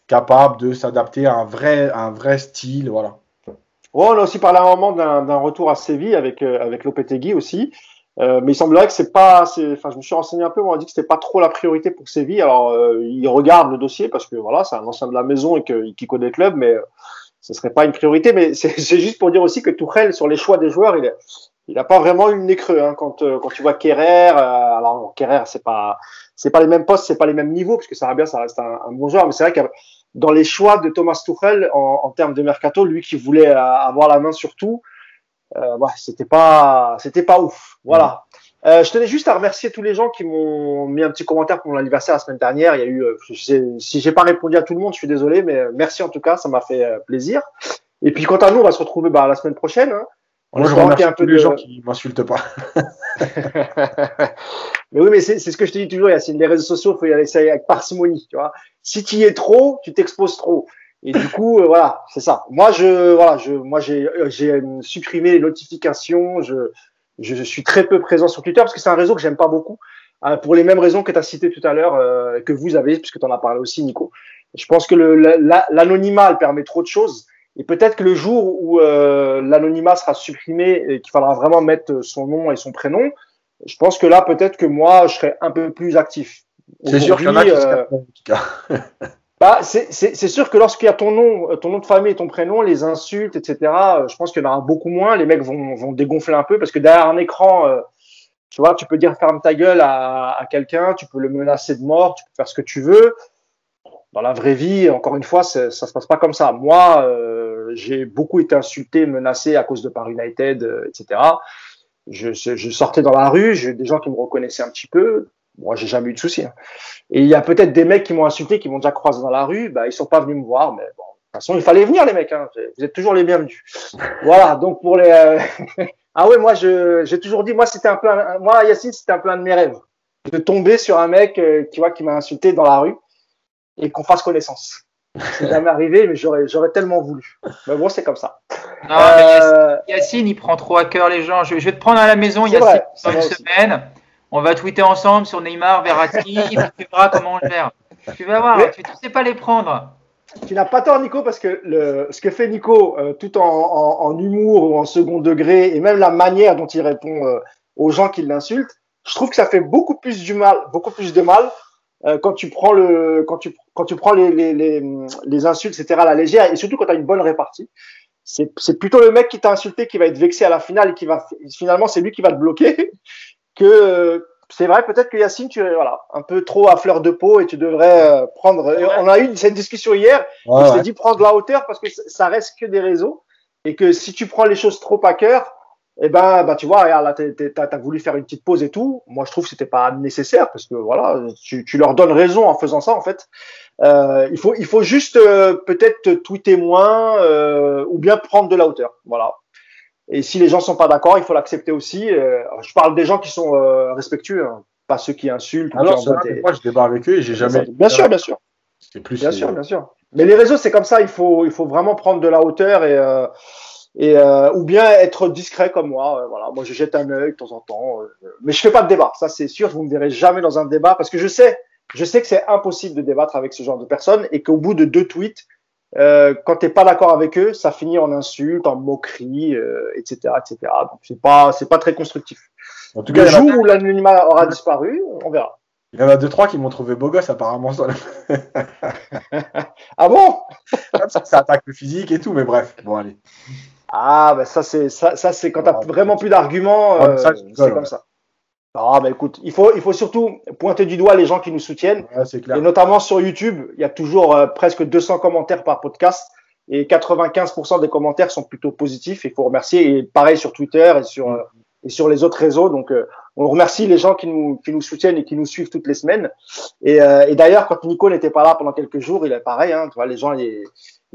capable de s'adapter à un vrai, à un vrai style. Voilà. Oh, on a aussi parlé à un moment d'un retour à Séville avec, euh, avec Lopetegui aussi. Euh, mais il semblerait que c'est pas, enfin, je me suis renseigné un peu, on m'a dit que c'était pas trop la priorité pour Séville. Alors, euh, il regarde le dossier parce que voilà, c'est un ancien de la maison et qu'il connaît le club, mais euh, ce serait pas une priorité. Mais c'est juste pour dire aussi que Tourelle, sur les choix des joueurs, il, il a pas vraiment eu le nez creux. Hein, quand, euh, quand tu vois Kerrer, alors Kerrer, c'est pas, c'est pas les mêmes postes, c'est pas les mêmes niveaux, parce que ça va bien, ça reste un, un bon joueur, mais c'est vrai que dans les choix de Thomas Tuchel en, en, termes de mercato, lui qui voulait avoir la main sur tout, euh, bah, c'était pas, c'était pas ouf. Voilà. Mmh. Euh, je tenais juste à remercier tous les gens qui m'ont mis un petit commentaire pour mon anniversaire la semaine dernière. Il y a eu, euh, je si j'ai pas répondu à tout le monde, je suis désolé, mais euh, merci en tout cas, ça m'a fait euh, plaisir. Et puis quant à nous, on va se retrouver bah, la semaine prochaine. Hein. Moi, je remercie un peu tous les de... gens qui m'insultent pas. mais oui, mais c'est ce que je te dis toujours, Yacine. Les réseaux sociaux, il faut y aller avec parcimonie, tu vois. Si tu y es trop, tu t'exposes trop. Et du coup, euh, voilà, c'est ça. Moi, je, voilà, je, moi, j'ai, j'ai supprimé les notifications. Je, je, suis très peu présent sur Twitter parce que c'est un réseau que j'aime pas beaucoup, euh, pour les mêmes raisons que tu as cité tout à l'heure, euh, que vous avez, puisque tu en as parlé aussi, Nico. Je pense que le, l'anonymat la, permet trop de choses. Et peut-être que le jour où euh, l'anonymat sera supprimé et qu'il faudra vraiment mettre son nom et son prénom, je pense que là, peut-être que moi, je serai un peu plus actif. C'est sûr qu'il y en a qui euh, bah, c'est sûr que lorsqu'il y a ton nom, ton nom de famille et ton prénom, les insultes, etc., je pense qu'il y en aura beaucoup moins. Les mecs vont, vont dégonfler un peu parce que derrière un écran, euh, tu vois, tu peux dire ferme ta gueule à, à quelqu'un, tu peux le menacer de mort, tu peux faire ce que tu veux. Dans la vraie vie, encore une fois, ça se passe pas comme ça. Moi, euh, j'ai beaucoup été insulté, menacé à cause de Paris United, euh, etc. Je, je, sortais dans la rue, j'ai des gens qui me reconnaissaient un petit peu. Moi, j'ai jamais eu de soucis. Hein. Et il y a peut-être des mecs qui m'ont insulté, qui m'ont déjà croisé dans la rue. Bah, ils sont pas venus me voir, mais bon, de toute façon, il fallait venir les mecs. Hein. Vous êtes toujours les bienvenus. voilà. Donc pour les. Euh... ah ouais, moi, je j'ai toujours dit, moi, c'était un peu, un... moi, Yacine, c'était un peu un de mes rêves de tomber sur un mec euh, qui voit qui m'a insulté dans la rue et qu'on fasse connaissance. C'est jamais arrivé, mais j'aurais, j'aurais tellement voulu. Mais bon, c'est comme ça. Non, euh... Yacine, il prend trop à cœur les gens. Je, je vais te prendre à la maison, Yacine, vrai, dans une semaine. On va tweeter ensemble sur Neymar, Verratti, tu verras comment on le gère. Tu vas voir, tu ne sais pas les prendre. Tu n'as pas tort, Nico, parce que le, ce que fait Nico, euh, tout en, en, en, humour ou en second degré, et même la manière dont il répond euh, aux gens qui l'insultent, je trouve que ça fait beaucoup plus du mal, beaucoup plus de mal euh, quand tu prends le, quand tu, quand tu prends les, les, les, les, insultes, etc. à la légère, et surtout quand tu as une bonne répartie. c'est plutôt le mec qui t'a insulté qui va être vexé à la finale et qui va finalement c'est lui qui va te bloquer que c'est vrai peut-être que Yacine tu es voilà un peu trop à fleur de peau et tu devrais euh, prendre on a eu cette discussion hier ouais, je t'ai dit prendre la hauteur parce que ça reste que des réseaux et que si tu prends les choses trop à cœur eh ben, bah, tu vois, regarde, là, t'as as voulu faire une petite pause et tout. Moi, je trouve que c'était pas nécessaire parce que voilà, tu, tu, leur donnes raison en faisant ça, en fait. Euh, il faut, il faut juste euh, peut-être tweeter moins euh, ou bien prendre de la hauteur. Voilà. Et si les gens sont pas d'accord, il faut l'accepter aussi. Euh, je parle des gens qui sont respectueux, hein, pas ceux qui insultent. Alors, ah qui moi, je débat avec eux et j'ai jamais. Bien sûr, bien sûr. Plus bien sûr, bien sûr. Mais les réseaux, c'est comme ça. Il faut, il faut vraiment prendre de la hauteur et et euh, ou bien être discret comme moi. Euh, voilà, moi je jette un œil de temps en temps, euh, mais je fais pas de débat. Ça c'est sûr, vous me verrez jamais dans un débat parce que je sais, je sais que c'est impossible de débattre avec ce genre de personnes et qu'au bout de deux tweets, euh, quand t'es pas d'accord avec eux, ça finit en insultes, en moqueries, etc., etc. Donc c'est pas, c'est pas très constructif. En tout cas, le jour où l'anonymat aura disparu, on verra. Il y en a deux trois qui m'ont trouvé beau gosse apparemment. ah bon? Ça attaque le physique et tout, mais bref. Bon allez. Ah, bah ça, c'est ça, ça c'est quand tu n'as ah, vraiment plus d'arguments, euh, c'est comme ça. Ah, bah écoute, il faut, il faut surtout pointer du doigt les gens qui nous soutiennent. Et notamment sur YouTube, il y a toujours euh, presque 200 commentaires par podcast et 95% des commentaires sont plutôt positifs. Il faut remercier. Et pareil sur Twitter et sur, euh, et sur les autres réseaux. Donc, on remercie les gens qui nous, qui nous soutiennent et qui nous suivent toutes les semaines. Et, et d'ailleurs, quand Nico n'était pas là pendant quelques jours, il est pareil. Hein, tu vois, les gens, les,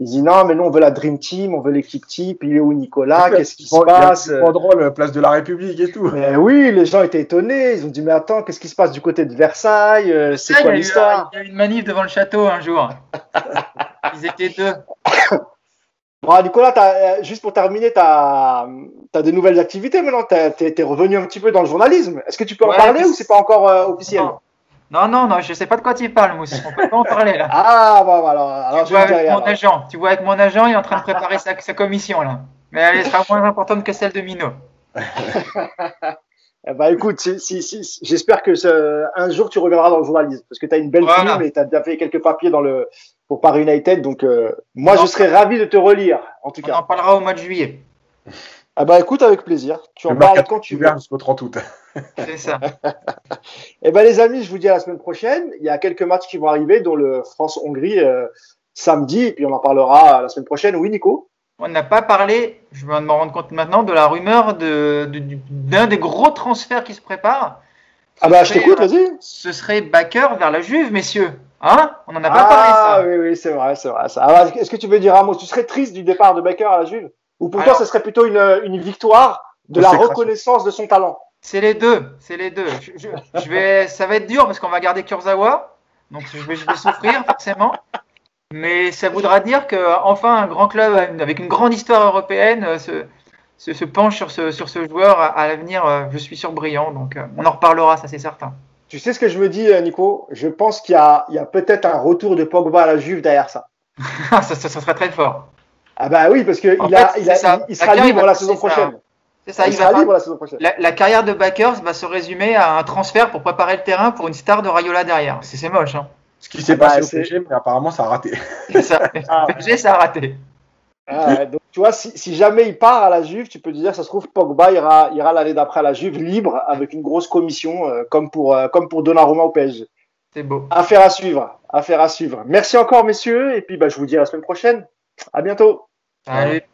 il dit non, mais nous on veut la Dream Team, on veut l'équipe type. Il est où Nicolas Qu'est-ce qui se passe C'est drôle, place de la République et tout. Mais oui, les gens étaient étonnés. Ils ont dit mais attends, qu'est-ce qui se passe du côté de Versailles euh, C'est quoi l'histoire Il y a eu une manif devant le château un jour. Ils étaient deux. Bon, Nicolas, euh, juste pour terminer, tu as, as, des nouvelles activités maintenant. Tu es, revenu un petit peu dans le journalisme. Est-ce que tu peux en parler ou c'est pas encore euh, officiel? Non, non, non, je sais pas de quoi tu parles, Mousse. On peut pas en parler là. ah, bon, alors, alors tu vois avec mon agent. Tu vois avec mon agent, il est en train de préparer sa, sa commission là. Mais elle sera moins importante que celle de Mino. eh ben, écoute, si, si, j'espère que ce, un jour tu reviendras dans le journalisme parce que tu as une belle voilà. et tu as déjà fait quelques papiers dans le, pour Paris United. Donc, euh, moi, je serais ravi de te relire, en tout cas. On en parlera au mois de juillet. Ah bah écoute, avec plaisir. Tu en parles quand tu veux. jusqu'au 30 août. C'est ça. Eh ben les amis, je vous dis à la semaine prochaine. Il y a quelques matchs qui vont arriver, dont le France-Hongrie euh, samedi, et puis on en parlera la semaine prochaine. Oui, Nico? On n'a pas parlé, je viens de me rendre compte maintenant, de la rumeur d'un de, d'un des gros transferts qui se prépare. ah bah je t'écoute, vas-y. Ce serait Backer vers la Juve, messieurs. Hein? On en a pas parlé, ça. Ah oui, oui, c'est vrai, c'est vrai. Est-ce que tu veux dire un mot Tu serais triste du départ de Backer à la Juve? Ou pour toi, ce serait plutôt une, une victoire de la reconnaissance de son talent? C'est les deux, c'est les deux. Je, je, vais, ça va être dur parce qu'on va garder Kurzawa, donc je vais, je vais souffrir forcément. Mais ça voudra dire que enfin un grand club avec une grande histoire européenne euh, se, se, se penche sur ce, sur ce joueur à, à l'avenir. Euh, je suis sûr brillant, donc euh, on en reparlera, ça c'est certain. Tu sais ce que je me dis, Nico? Je pense qu'il y a, peut-être un retour de Pogba à la Juve derrière ça. ça, ça, ça serait très fort. Ah bah oui, parce qu'il il, a, il, a, il sera libre la saison prochaine. C'est ça, il, sera libre la saison prochaine. La, carrière de Backers va se résumer à un transfert pour préparer le terrain pour une star de Rayola derrière. C'est moche. Hein. Ce qui s'est ah passé bah, au PSG, mais apparemment ça a raté. C'est ça. ah, PSG, ça a raté. Ah, donc, tu vois, si, si, jamais il part à la Juve, tu peux te dire, ça se trouve, Pogba ira, ira l'année d'après à la Juve libre avec une grosse commission, euh, comme pour, euh, comme pour Donnarumma au PSG. C'est beau. Affaire à suivre. Affaire à suivre. Merci encore, messieurs. Et puis, bah, je vous dis à la semaine prochaine. À bientôt. Salut.